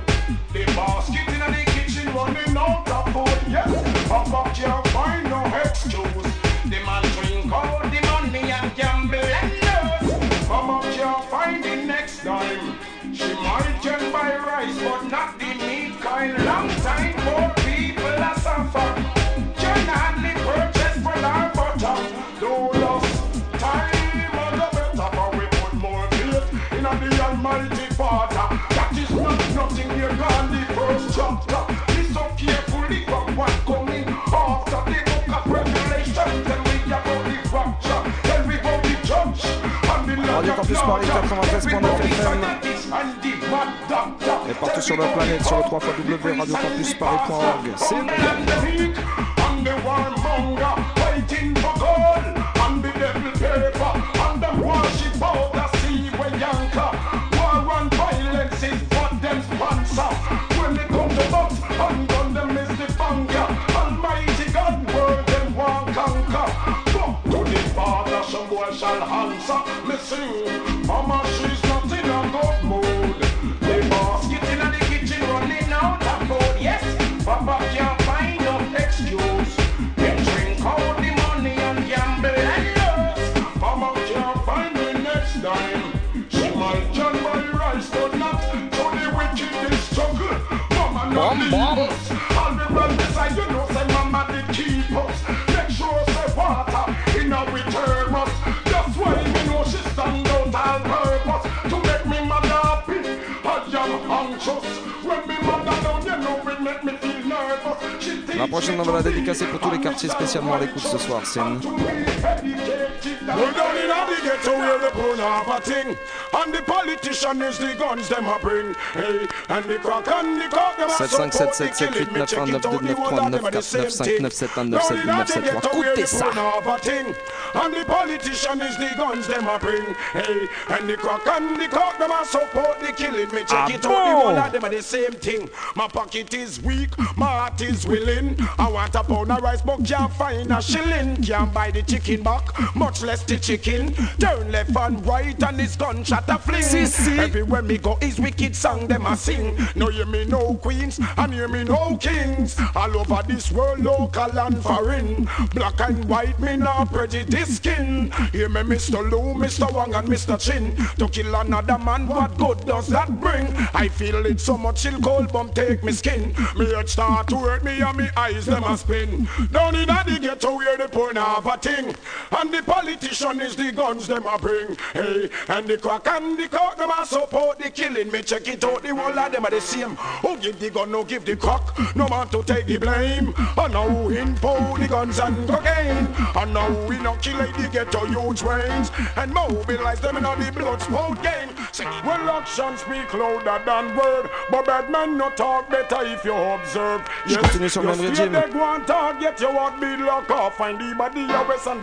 The basket in the kitchen running out of food. Yes, Papa can't find no excuse. The man drink all the money and gamble and lose. Mama can't find the next dime. She might can buy rice, but not the meat kind. Long time Campus Paris 93.9 FM. Et partout sur la planète sur le 3 www.radiocampusparis.org. C'est And the warmonger answer. Me sing, Mama, she's not in a good mood. The basket in the kitchen running out of food. Yes, Papa can't find no excuse. They drink all the money and gamble and lose. Mama can't find the next dime. She might can buy rice, but not to the wicked struggle. Mama not La prochaine, on va la dédicacer pour tous les quartiers spécialement à l'écoute ce soir. C'est une... We're down in the ghetto where the poor have a thing. And the politician is the guns them a bring. Hey, and the crack and the cock them a 757 Me check it out, the whole of them are the same thing. 759794995971973. Écoutez ça. And the politician is the guns them a bring. Hey, and the crack and the cock them a support the killing. Me check Ah it out, the whole of them are the same thing. My pocket is weak, my heart is willing. I want a pound of rice, but can't find a shilling. Can't buy the chicken back, much less the chicken. Turn left and right, and his gunshot a fling. Si, si. Everywhere me go, is wicked song them a sing. No hear me no queens, and hear me no kings. All over this world, local and foreign. Black and white, me no prejudice skin. Hear me, Mr. Lou, Mr. Wang, and Mr. Chin. To kill another man, what good does that bring? I feel it so much, chill cold bump take me skin. Me head start to hurt me, and me eyes them a spin. Down in the ghetto where the poor have a thing. And the politician is the guns them a bring. Hey, and the crack and the cock them a support the killing. Me check it out, the whole of them are the same. Who give the gun, no give the cock. No man to take the blame. And now impose the guns and cocaine. And now we inoculate the ghetto youth range. And mobilize them in all the blood sport game. Say, well, action speak louder than word. But bad man no talk better if you observe. Je continue sur le même régime.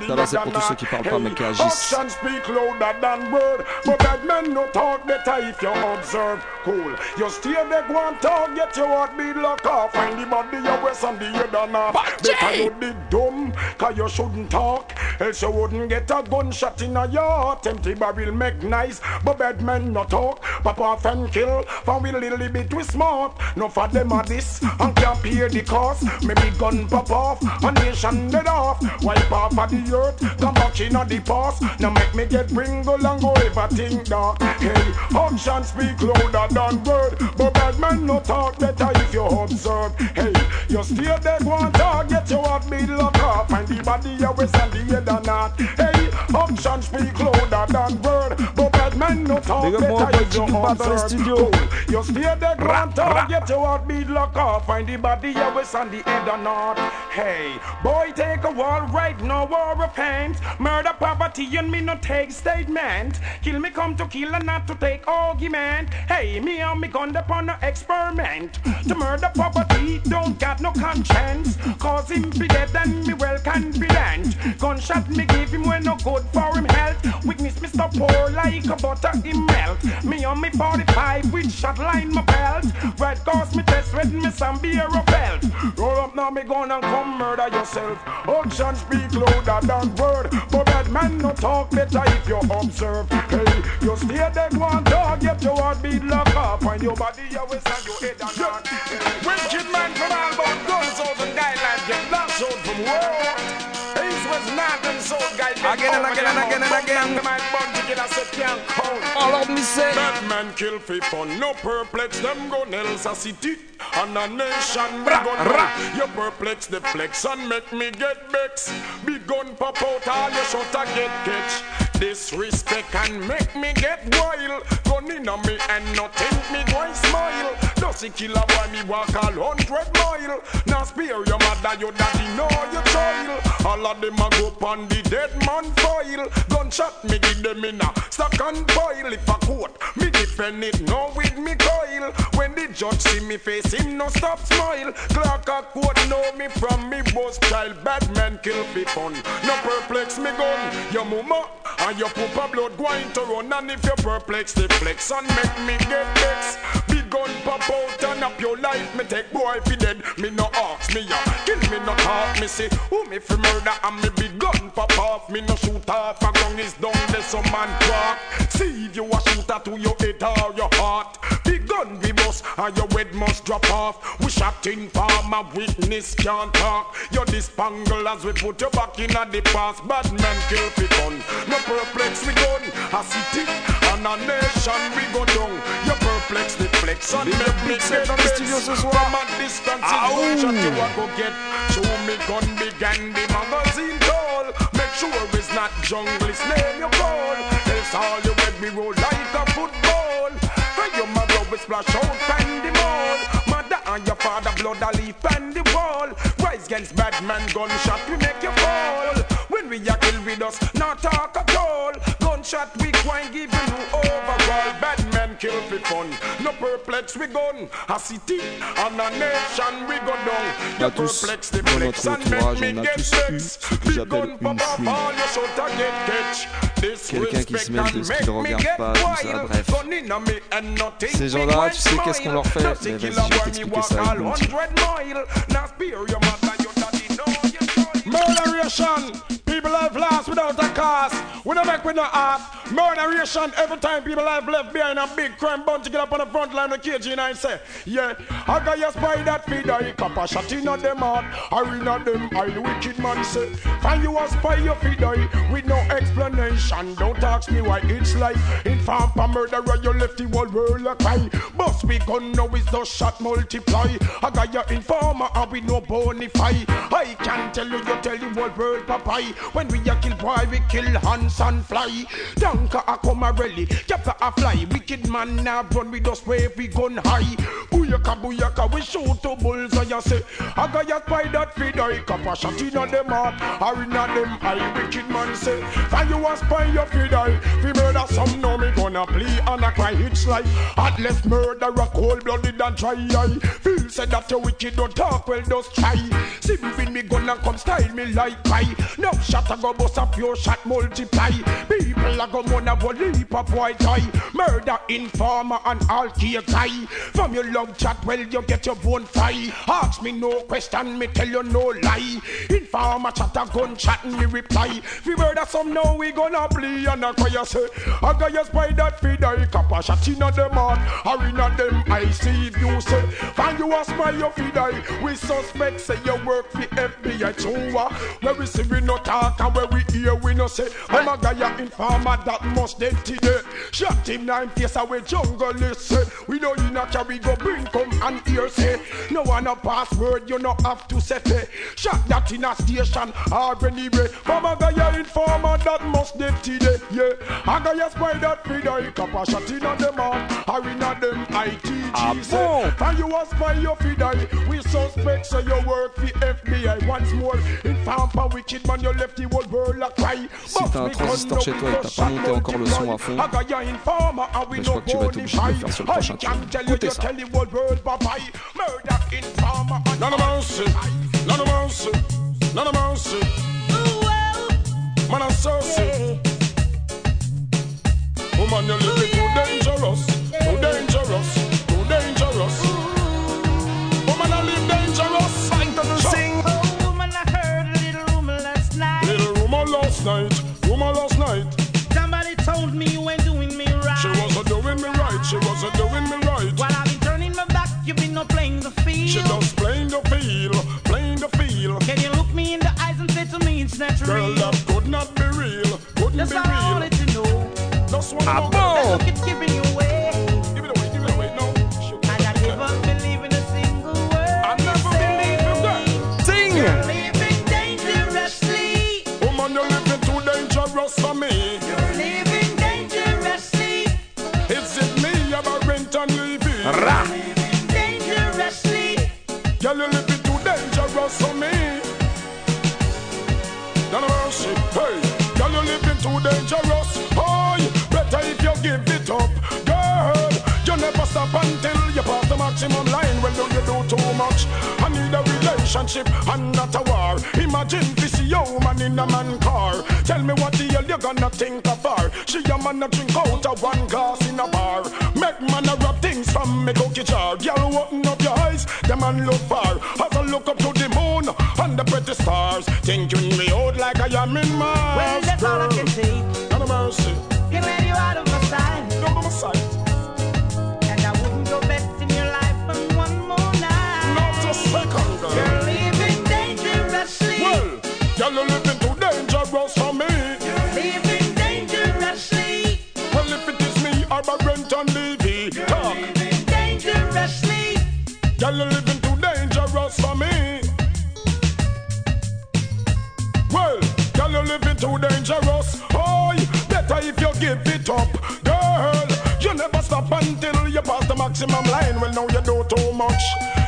Ça là, c'est pour tous ceux qui parlent pas mais qui agissent. Speak louder than word. But bad men no talk better if you observe. Cool. You stay there, go and talk, get your heartbeat lock off. Find the body, your west and the head and off. Better you did dumb, cause you shouldn't talk. Else you wouldn't get a gunshot in a heart. Empty barrel make nice, but bad men no talk. Pop off and kill, for we little bit we smart. No for them are this, and can't pay the cost. Maybe gun pop off, and nation dead off. Wipe off of the earth, come back in the past. Now make me get bringle and go everything dark. Hey, action speak louder than word, but bad man no talk better if you observe. Hey, you there, go and talk, get your heartbeat lock off, and the body west and the head and not. Hey, action speak louder than word, but bad man no talk Big better if you Jiggy Bad dans les observe. studios. You stay there, go and talk, get your heartbeat lock off, find the body you west and the head and not. Hey, boy, take a wall right now, war of paint. Murder, poverty, and me no take statement. Kill me come to kill and not to take argument. Hey, me and me gun upon a experiment. To murder poverty, don't got no conscience. Cause him be dead and me well confident. Gunshot me give him when no good for him health. Me stop pour like a butter him melt. Me on me 45 with shot line my belt. Red cause me test with me some beer or belt. Roll up now me gun and come murder yourself. Action speak louder than that word. But bad man no talk better if you observe. Hey, you stay there one dog, get your heartbeat lock up. Find your body, waist and your head and not. Wicked man from all about guns out and guidelines get lost out from world. Again and again and again and again. Them might bun together so can't count. All of me say. Bad man kill for no perplex them else a city and a nation. Gun run. You perplex the flex and make me get vex. Big gun pop out, all your shot a get catch. Disrespect and make me get wild. Gun in on me and not think me going smile. Doesy killer boy me walk all hundred mile. Now spare your mother, your daddy, know your child. All of them a go on the dead man file. Gunshot me give them in a stock and boil. If a court, me defend it now with me coil. When the judge see me face, him no stop smile. Clark a court know me from me boss child. Bad man kill fi fun. No perplex me gun. Your mama and your papa blood going to run. And if you perplex the flex and make me get vex. Gun pop out and up your life. Me take boy fi dead. Me no ask me ya. Kill me no talk. Me say who me fi murder and me big gun pop off. Me no shoot off. A gun is down there some man walk. See if you a shooter to your head or your heart. Big gun we bust and your head must drop off. We shot in farm a witness can't talk. You dispangle as we put you back in a the past. Bad man kill fi. No perplex we gun. A city and a nation we go down. You perplex the flex Big me Big Set get dans les studios ce soir. From a distance Ow. it's gunshot you a go get. Show me gun big and the magazine tall. Make sure it's not jungle, it's name you call. Else all you me roll like a football. Your mother will splash out the mall. Mother and your father blood a leaf and the wall. Rise against bad man gunshot we make you fall. When we a kill with us, not talk at all. Gunshot we you overall. Bad men kill for fun. Perplex we gun. A city and a nation we go down. Perplex the flex and make me get que Big gun get catch. quelqu'un qui se mêle de ce qu'il regarde pas, tout ça, bref. Ces gens-là, tu sais qu'est-ce qu'on leur fait? Mais vas-y, je vais t'expliquer ça avec mon petit. Murderation, people have lost without a cause. We don't make with no art. Murderation, every time people have left behind a big crime bun to get up on the front line of KG and I say, yeah, I got your spy that feed I cop a shot in them heart. I in them I wicked man say, find you a spy your feed I with no explanation. Don't ask me why it's like inform for murderer you left the whole world a cry. Bust me gun now is the shot multiply. I got your informer and we no bonify. I can't tell you, you tell the whole world papai. When we a kill boy, we kill hands and fly. Danka a come a rally, capta a fly. Wicked man now run with us wave we gun high. Booyaka booyaka, we shoot to bulls and you say, I got your spy that feed I cap a shot in on them heart, or in on them eye. Wicked man say, find you a spy your feed I. Fi murder some know me gonna plea and a cry. It's like left murder a cold blooded and dry eye. Feel said that you wicked don't talk well, just try. See me me gonna come style me like pie. No shot a go bust a pure shot multiply. People a go mourn a go leap up white eye. Murder informer and all key guy. From your love chat, well you get your bone fry. Ask me no question, me tell you no lie. Informer chat a gun chat and me reply. We murder some now we gonna play and a cry say. I got your spy that feed I cap a shot in a them heart. Or in a them I see if you say. Find you a spy your feed I. We suspect say you work for FBI. Where we see we no talk and where we hear we no say. I'm a guy informer that must dead today. Shot him nine face away jungle say. We know you not carry go bring come and hear say. No one a password you no have to set it. Shot that in a station or anyway. From a guy informer that must dead today. Yeah, a guy a spy that feed I cap a shot in a them heart or in a them ITG Ah say. And you a spy your feed I. We suspect say you work for FBI once more. Si t'as un transistor chez toi et t'as pas monté encore le son à fond, mais je crois que tu vas être obligé de le faire sur le prochain tour. Écoutez ça. Woman, you're looking too dangerous, too dangerous. Doing me right. While I've been turning my back, you've been not playing the field. She just playing the field, playing the field. Can you look me in the eyes and say to me it's not Girl, real? that could not be real, couldn't That's be all I real. wanted to know. Just wanna Ah know. Much? I need a relationship and not a war. Imagine this young man in a man car. Tell me what the hell you gonna think of her. She a man a drink out of one glass in a bar. Make man a rub things from me cookie jar. Girl, open up your eyes, the man look far. As I look up to the moon and the pretty stars, thinking me out like I am in Mars. Until the maximum line. Well, now you do too much.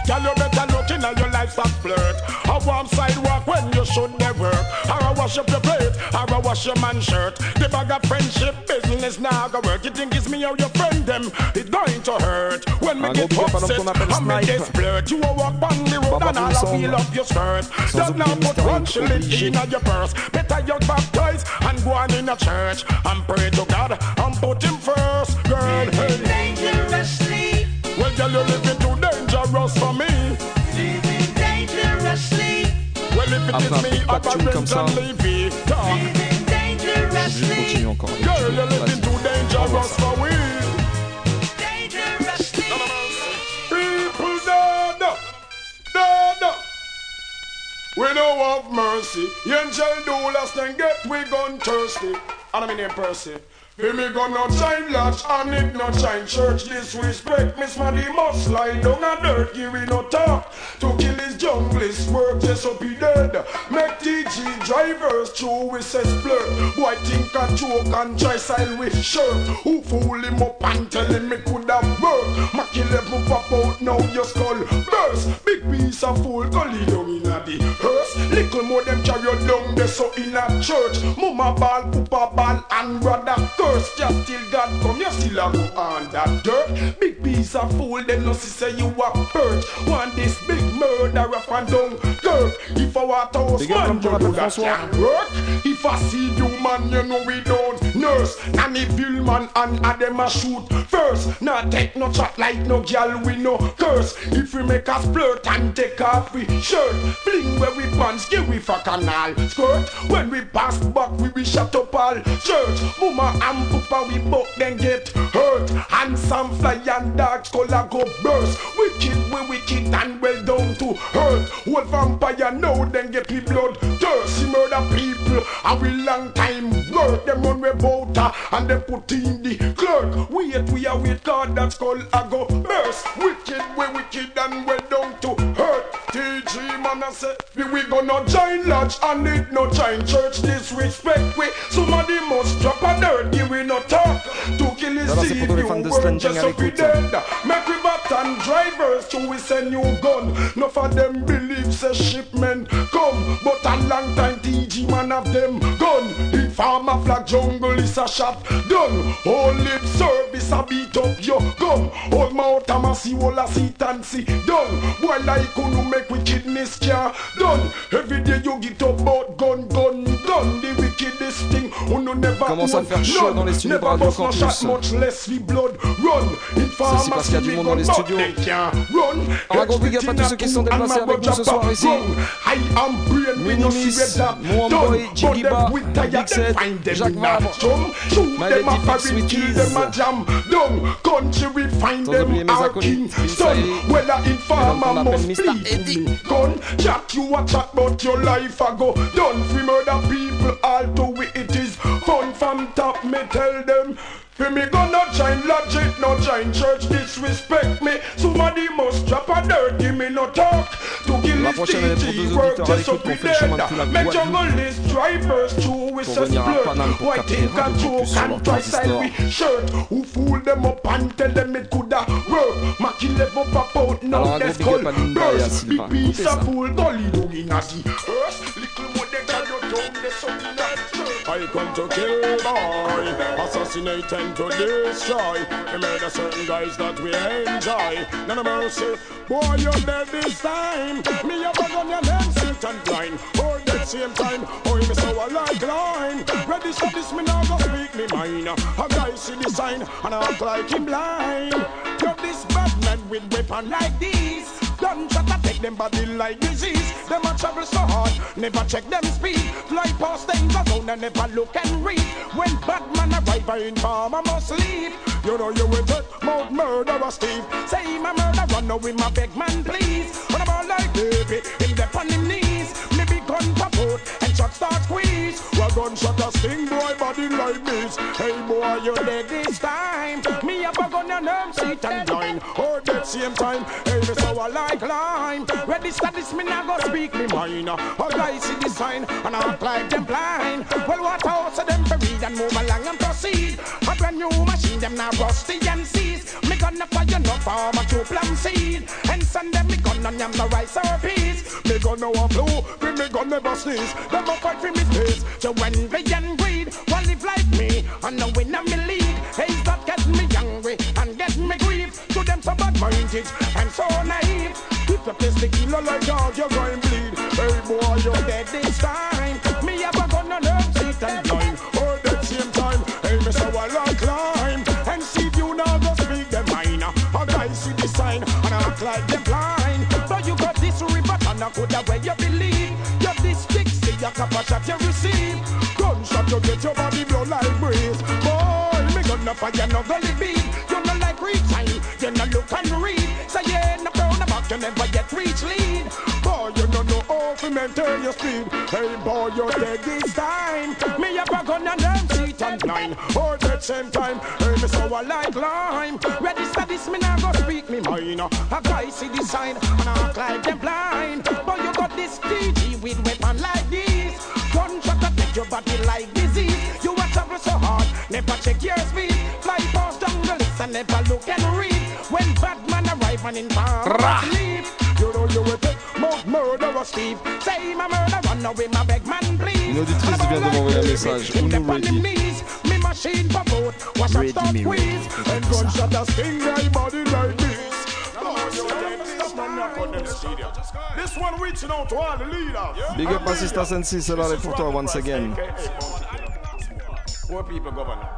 Girl, you better look in at your life stop flirt. A warm sidewalk when you should never work. Or I wash up your plate. Or go wash your man shirt. The bag of friendship business now go work. You think it's me or your friend them? It's going to hurt when me get big up à l'homme upset. I'm Snipe. desperate. You a walk on the road and I Boom feel up your skirt. Just now put one shilling in your purse. Better you baptize and go on in a church and pray to God and put him first, girl. Hey. Dangerously, Well, girl, you're living too dangerous for me. living dangerously, Well, if it Après is me, I bad tune comme ça. and leave it. Talk. living dangerously, continue Girl, you're living too dangerous for we. dangerously. People dead, dead. We don't have mercy. Angel do last and get we gun thirsty. And I'm in here, Percy. Feel me gun not shine lodge and it not shine church disrespect. Miss Maddy must lie down and dirt, give we no talk. To kill his junglist work, just up he dead. Make TG drivers true we say splurt. Boy think a joke and try style with shirt. Who fool him up and tell him me could have work. Macky level pop out now your skull burst. Big piece of fool lead down in a the hearse. Little more them you down there so in a church. Mama ball, papa ball and brother. Just till God come, you still a go on that dirt. Big piece of fool, them no see say you a perch. Want this big murderer from down Kirk. If I want up man, you do that François. can work. If I see you man, you know we don't nurse. Nanny Billman and a them a shoot first. Not take no chat like no gal we no curse. If we make us flirt and take off we shirt, fling where we pants, give we for canal skirt. When we pass back, we be shut up all church. Mama and papa we both then get hurt. Handsome fly and dark color go burst. Wicked we wicked and well down to hurt. Old vampire now then get we blood thirst. He murder people and we long time work. Them on we bout and they put in the clerk. Wait we are wait God that skull a go burst. Wicked we wicked and well down to hurt. TG man I say we, we gonna join lodge and it no join church disrespect we. Somebody must drop a dirt give we no talk. To kill his Voilà, c'est pour tous les you fans de work Slanting just we l'écoute. dead. Make we and drivers to we send new gun. No for them believe say shipment come, but a long time TG man have them gun. The farmer flag jungle is a shot done. All lip service a beat up your gum. Old mouth a see all a sit and see done. Boy like who no make wickedness care done. Every day you get up about gun gun gun. The wickedest thing who no never Commence à own faire chaud none. dans les studios de Never Radio bust no Campus. shot, much less we blood run. In Ceci parce qu'il y a du monde dans les studios. Run. Un gros big up à tous ceux qui sont déplacés avec nous ce soir ici. I am brain when you see Minimis, red that Mon done. Boy, But Jiggy them Ba, we tired, Big them Set, find them Jacques in a Vabre, chum. Shoot My them Lady a Fix fabric, with kill keys. them a jam down. Country we find Sans them oublier mes our acolytes, Kingston. Inside. Well, a informer qu'on appelle must Mr. be Eddie. gun. Chat you a chat but your life a go done. Free murder people all to we it is fun from top me tell them. For me gonna join logic, no join church, disrespect me. Somebody must drop a dirt, give me no talk. To kill this prochaine, elle est pour TG deux work, just up qu'on we fait le chemin dead. depuis la Make Guadeloupe jungle list drivers true with à splurt. Paname pour Why capter think a Radio joke Campus and try style we shirt? Who fool them up and tell them it coulda work? Mackie level pop out now Alors, un they gros big skull à Linda et à burst. Big piece of fool gully down in a the earth. Little I come to kill boy, assassinate and to destroy. We murder certain guys that we enjoy. None of mercy, boy you're dead this time. Me a bug on your name, sit and blind. Or oh, that same time, oh me so I like line. Ready for this, me now go speak me mind. A guy see the sign and act like him blind. You're this bad man with weapon like this. Gunshot attack them body like disease. Them a travel so hard, never check them speed. Fly past danger zone and never look and read. When Batman arrive, I inform I must leave. You know you will take Mount Murderer Steve. Say my murder run now with my beg man please. On a ball like baby, him dep on him knees. Gun pop and shot start squeeze. Well gunshot a sting boy body like this. Hey boy you dead this time. Me a bug on your nerve seat and join. Oh, or that same time, hey me so I like lime. Ready start this me now go speak me mind. A guy see the sign and I act like them blind. Well what house of them to read and move along and proceed. A brand new machine them now rusty and seize me gonna fire no farmer to plant seed. And send them me gonna yam the rice or peas. Me gonna a flow, we me gonna never sneeze Them a fight for me space So when envy and greed will live like me And the winner me lead. Haze that get me angry and get me grief. To them so bad-minded and so naive. If you place the killer like dog, you're going bleed. Hey boy, you're dead this time like them blind. So you got this river and I could where you believe. You're this stick, see your cap a shot you receive. Gunshot you get your body blow like breeze. Boy, me gonna fire no gully beat. You no like read time, you no look and read. So yeah, no crown about you never get reach lead. Boy, you no know how to maintain your speed. Hey boy, you're dead this time. Me have a gun and them seat and blind. All that same time, hey me so I like lime. Me mind. A guy see the sign and act like them blind. But you got this DG with weapon like this. Gunshot to take your body like disease. You a travel so hard, never check your speed. Fly past jungle and never look and read. When bad man arrive and in farm sleep. You know you will take more murder or Steve. Say my murder, run away, my beg man please. Une auditrice vient de m'envoyer un message. Unu ready. Me machine for both. Wash up me, squeeze. And gunshot a sting my body like one reaching out to all the leaders. Big up Assistant Sensi, c'est là pour toi once again. Poor people governor.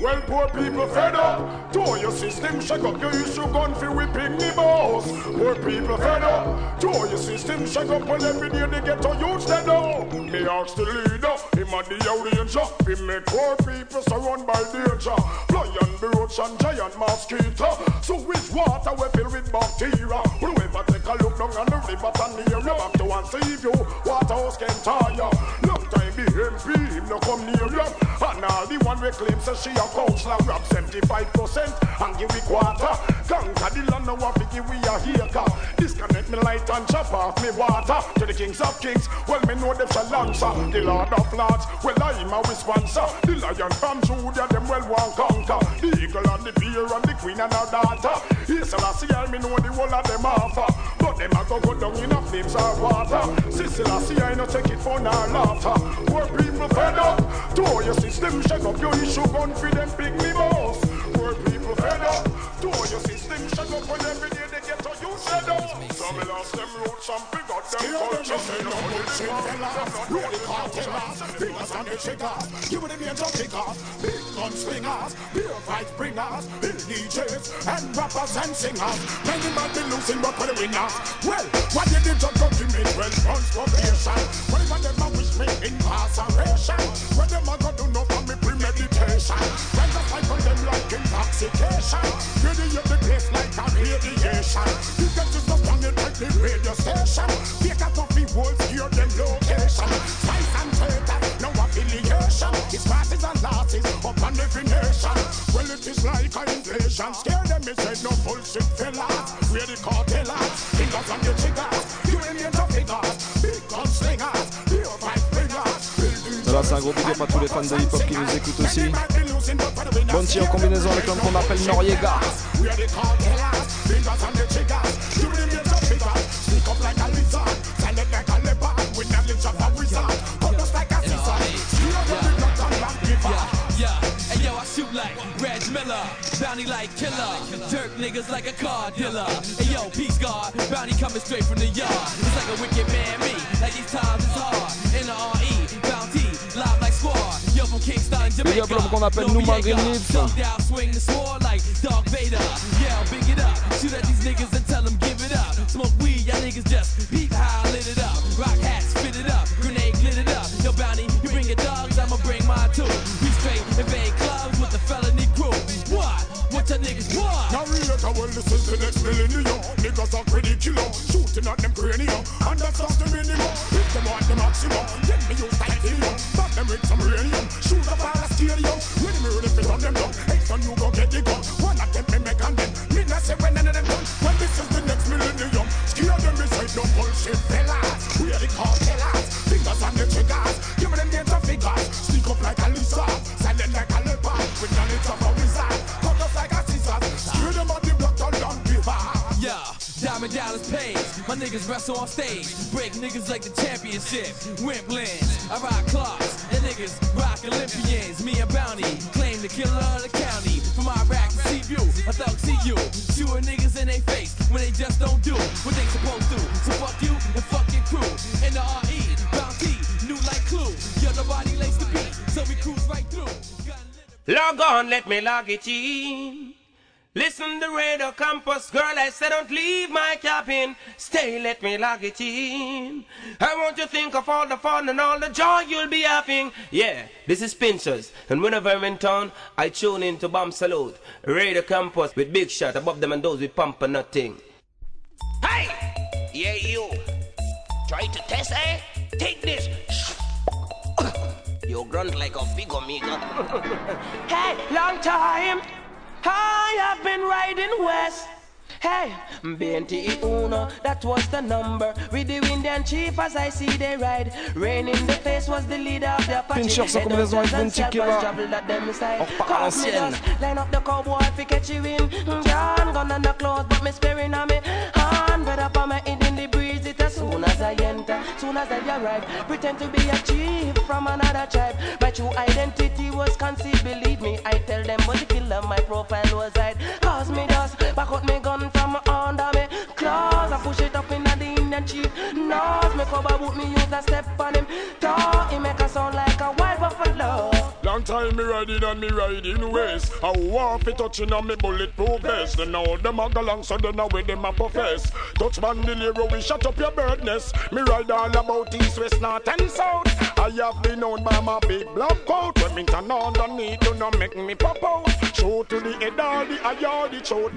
Well, poor people fed up. To your system, shake up your issue gun for whipping me boss. Poor people fed up. To your system, shake up well every day they get to use them up. Me ask the leader, him and the arranger. We make poor people surrounded by danger. Lion, roach and giant mosquito. So which water we fill with bacteria? Whoever take a look down on the river and near you back to and save you. Waterhouse can tire. Long time the MP, him no come near you. And all the one we claim says she a counselor rob 75% and give we quarter. Conquer the land now to give we a acre. Disconnect me light and chop off me water to the kings of kings. Well me know them shall answer. The lord of lords, well I am a sponsor. The lion from Judah, them well want conquer. The eagle and the bear and the queen and her daughter. Yes, I see I me know the whole of them offer. But them a go go down in a flames or water. I see I no take it for no laughter. Poor people fed up. To your system, shake up your issue gun for them me boss. Poor people fed up. To your system, shake up when every Some lost them roots, some pick up them culture. Say no bullshit, fellas. Really cartellers. Fingers on the trigger. Give the kickers. Big gun slingers. Beer fight bringers. Bill DJs and rappers and singers. Many might be losing, but for the winner. Well, what did the judge give me? The? Well, guns probation. Whatever them a wish me incarceration. When them a go do no for me premeditation. When the fight them like intoxication. Radiate the place a radiation. You get to stop on it like the radio station. Take a coffee walls, hear them location. Spice and traitor, no affiliation. It's passes and losses upon every nation. Well, it is like an invasion. Scare them, say no bullshit fellas. We're the cartellers. Fingers on your triggers. C'est un gros big up à tous les fans de hip hop qui nous écoutent aussi. Bounty en combinaison avec l'homme qu'on appelle Noriega. We are the cartellers, fingers on the triggers. You remain the figures. Sneak up like a lizard, silent like a leopard. With knowledge of a wizard, cut us like a scissor. Steal up the blood and back river. Yeah, and yo, I shoot like Reg Miller, bounty like killer, jerk niggas like a car dealer. And yo, peace guard, bounty coming straight from the yard. It's like a wicked man, me, like these times is hard. In the RE, Big up l'homme qu'on appelle Numa Greenleaf. Thugged out, swing the sword like Darth Vader. Yeah, big it up, shoot at these niggas and tell them give it up. Smoke weed, y'all niggas just peep how I lit it up. Rock hats, fit it up, grenade lit it up. Yo, bounty, you bring your dogs, I'ma bring mine too. We What? What your niggas want? Now real it, I will listen to the next millennium. Niggas are killer, shooting at them cranium. And that's not the minimum. If them want the maximum, then me use titanium. Back them with some radium. Shoot up all the stadium. When me really fit on them down. Hey, son, you go get the gun. One of them me make and then. Me not say when none of them done. When this is the next millennium. Scare them beside no bullshit fellas. We are the cartellers. Fingers on the triggers. Give me them names of figures. Sneak up like a lizard. Diamond dollars paid. My niggas wrestle on stage. Break niggas like the championship. Wimplins. I rock clocks. And niggas rock Olympians. Me and Bounty. Claim the killer of the county. From Iraq to you A thug see you. Shooting niggas in they face. When they just don't do what they supposed to. So fuck you and fuck your crew. And the RE. Bounty. New like clue. Yo, nobody lays to beat. So we cruise right through. Log on, let me log it in. Listen to Radio Campus, girl, I said don't leave my cabin. Stay, let me log it in. I want you to think of all the fun and all the joy you'll be having. Yeah, this is Pinchers, and whenever I'm in town, I tune in to Bam Salute, Radio Campus with Big Shot above them and those with pump and nothing. Hey! Yeah, you. Try to test, eh? Take this. You grunt like a big amiga. hey, long time. I have been riding west. Hey, BNT Uno, that was the number. With the Indian chief as I see they ride. Rain in the face was the leader of the Apache. Pinchers sans combinaison avec Bounty Killer. On repart à l'ancienne. Line up the cowboy fi catch you in. John gun on the clothes, but me sparing on me. Hand better for my as I enter, soon as I arrive. Pretend to be a chief from another tribe. My true identity was concealed. Believe me, I tell them but the killer my profile was hide. Cause me dust, back out me gun from under me claws. I push it up in the Indian chief nose. Me cover boot me use a step on him. Talk, he make a sound like a time me riding and me riding ways. I walk it touching on me bulletproof vest. And now them a go so then now with them a profess. Touch bandolero, we shut up your birdness. Me ride all about east, west, north and south. I have been known by my big black coat. When me turn need, do not make me pop out. Show to the head all the eye all the throat.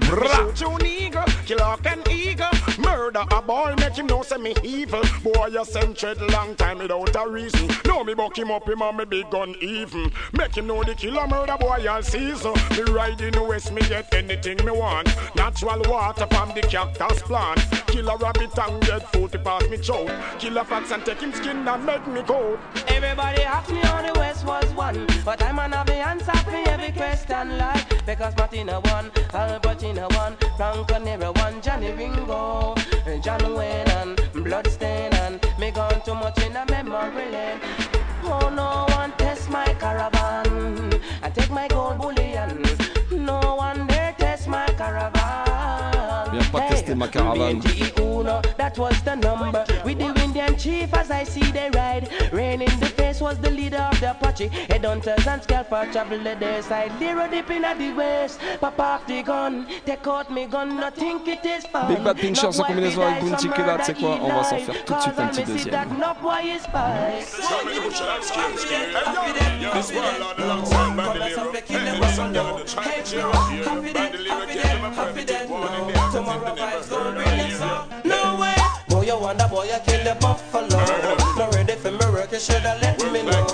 Shoot you nigga, kill hawk and eagle. Murder a boy, make him know say me evil. Boy, you send tread long time without a reason. Know me buck him up, him and me big gun even. Make him know the killer murder boy all season. Me ride in the west, me get anything me want. Natural water from the cactus plant. Kill a rabbit and get food to pass me throat. Kill a fox and take him skin and make me coat. Everybody asked me on the west was one, but I'm an have the answer for every question like because Martina one, Albertina one, Franco Nero one, Johnny Ringo, John Wayne and Bloodstain and me gone too much in a memory lane. Oh no one test my caravan and take my gold bullion. No one dare test my caravan. Viens pas tester ma caravane. That was the number. With the Indian chief as I see they ride. Rain in the face was the leader of the Apache. Headhunters and scalpers travel to their side. Lyro dip in at the waist. Pop off the gun. Take out me gun. No think it is fun. Big Bad Pinchers en combinaison avec Bounty Killer, tu sais quoi On va s'en faire tout de suite un petit deuxième. No boy is spice. This world You wonder, boy, you kill the buffalo. No ready for me work, you shoulda let me know.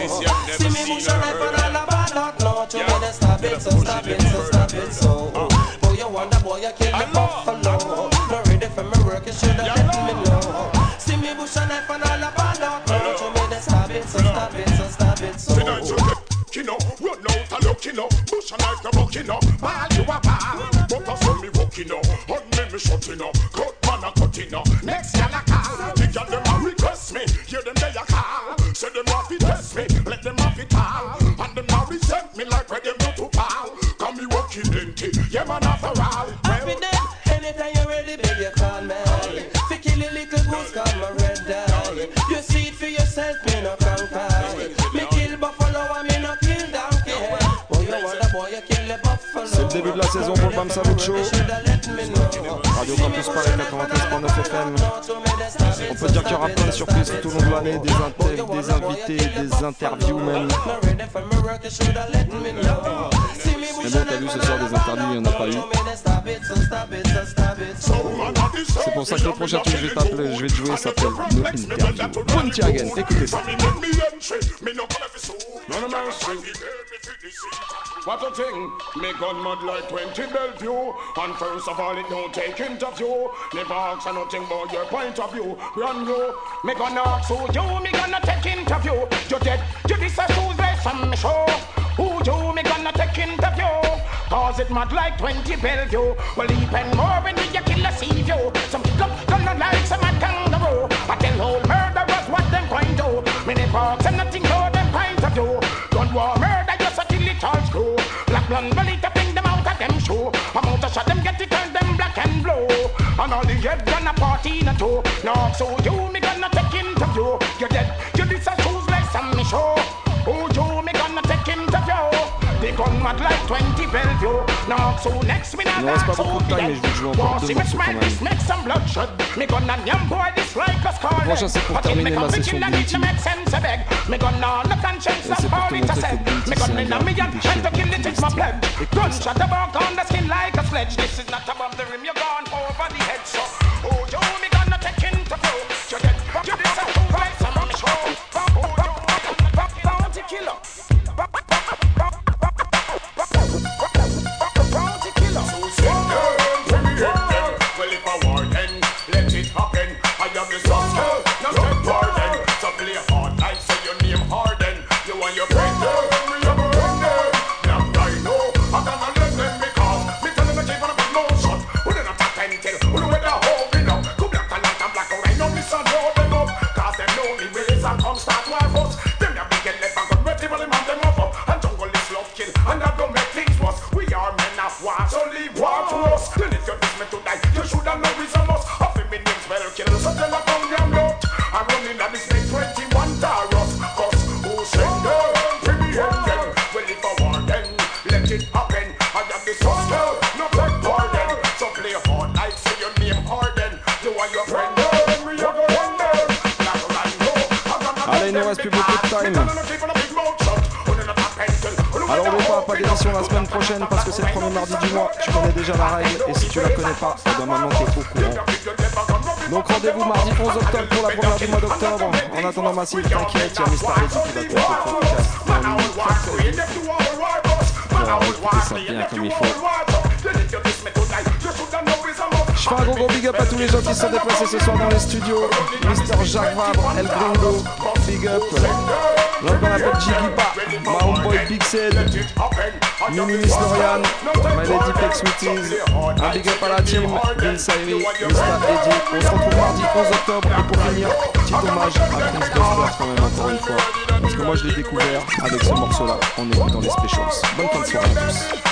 See me bush a knife and all about that. No, to me stop it, so stop it, so stop it, so. Boy, you wonder, boy, you kill the buffalo. No ready for me work, you shoulda let me know. See me bush a knife and all about that. No, to me stop it, so stop it, so stop it, so. Kino, run out a look, kino, bush a knife, no buck, kino, ball you a ball, but I saw me walking on me me shutting up, saison pour le Bam Salut Show. Radio Campus Paris 93.9 FM. On peut dire qu'il y aura plein de surprises tout au long de l'année, des, inter- des invités, des interviews même. Mais bon, t'as vu ce soir des il n'y en a pas eu. C'est pour ça que le prochain truc que je vais t'appeler, je vais te jouer s'appelle écoutez ça. What a thing, me gun mud like 20 Bellevue And first of all it don't take interview. Never ask nothing about your point of view. Run you, me gonna ask who you, me gonna take interview. You dead, you this a shoes some show Who you, me gonna take interview? Cause it mad like 20 Bellevue. Well even more when you kill a sea view. Some come, gonna like some a kangaroo. I tell whole murderers what them point to Me never ask nothing about them point of view. Gun war murder, you so kill it all screw. Black blonde belly to bring them out of them shoe. Amount to shot them get it turn them black and blue. And all the head gonna party in a two. Now so you me gonna take interview. You're dead, you this a shoes like some show become mad like 20 Bellevue. Now, so next minute, Il ne reste pas Me de temps, mais je vais jouer encore deux morceaux quand même. Le prochain, c'est pour terminer ma session de multi. Et c'est pour te montrer que Bounty, c'est un gars qui déchire. Gunshot about on the skin like a sledge. This is not above the rim, you're gone over the head. So principe, t'inquiète, qui le Je fais un gros gros big up à tous les gens qui sont déplacés ce soir dans les studios. Mister Jacques El Gringo, big up. L'autre qu'on appelle Big Mimimis Norian, My Lady Flex Witties, un big up à la team, Bin Sairi, Mr. Eddy. On se retrouve mardi 11 octobre et pour finir, petit hommage à Chris Gosper quand même encore une fois. Parce que moi je l'ai découvert avec ce morceau là On est dans les specials. Bonne fin de soirée à tous.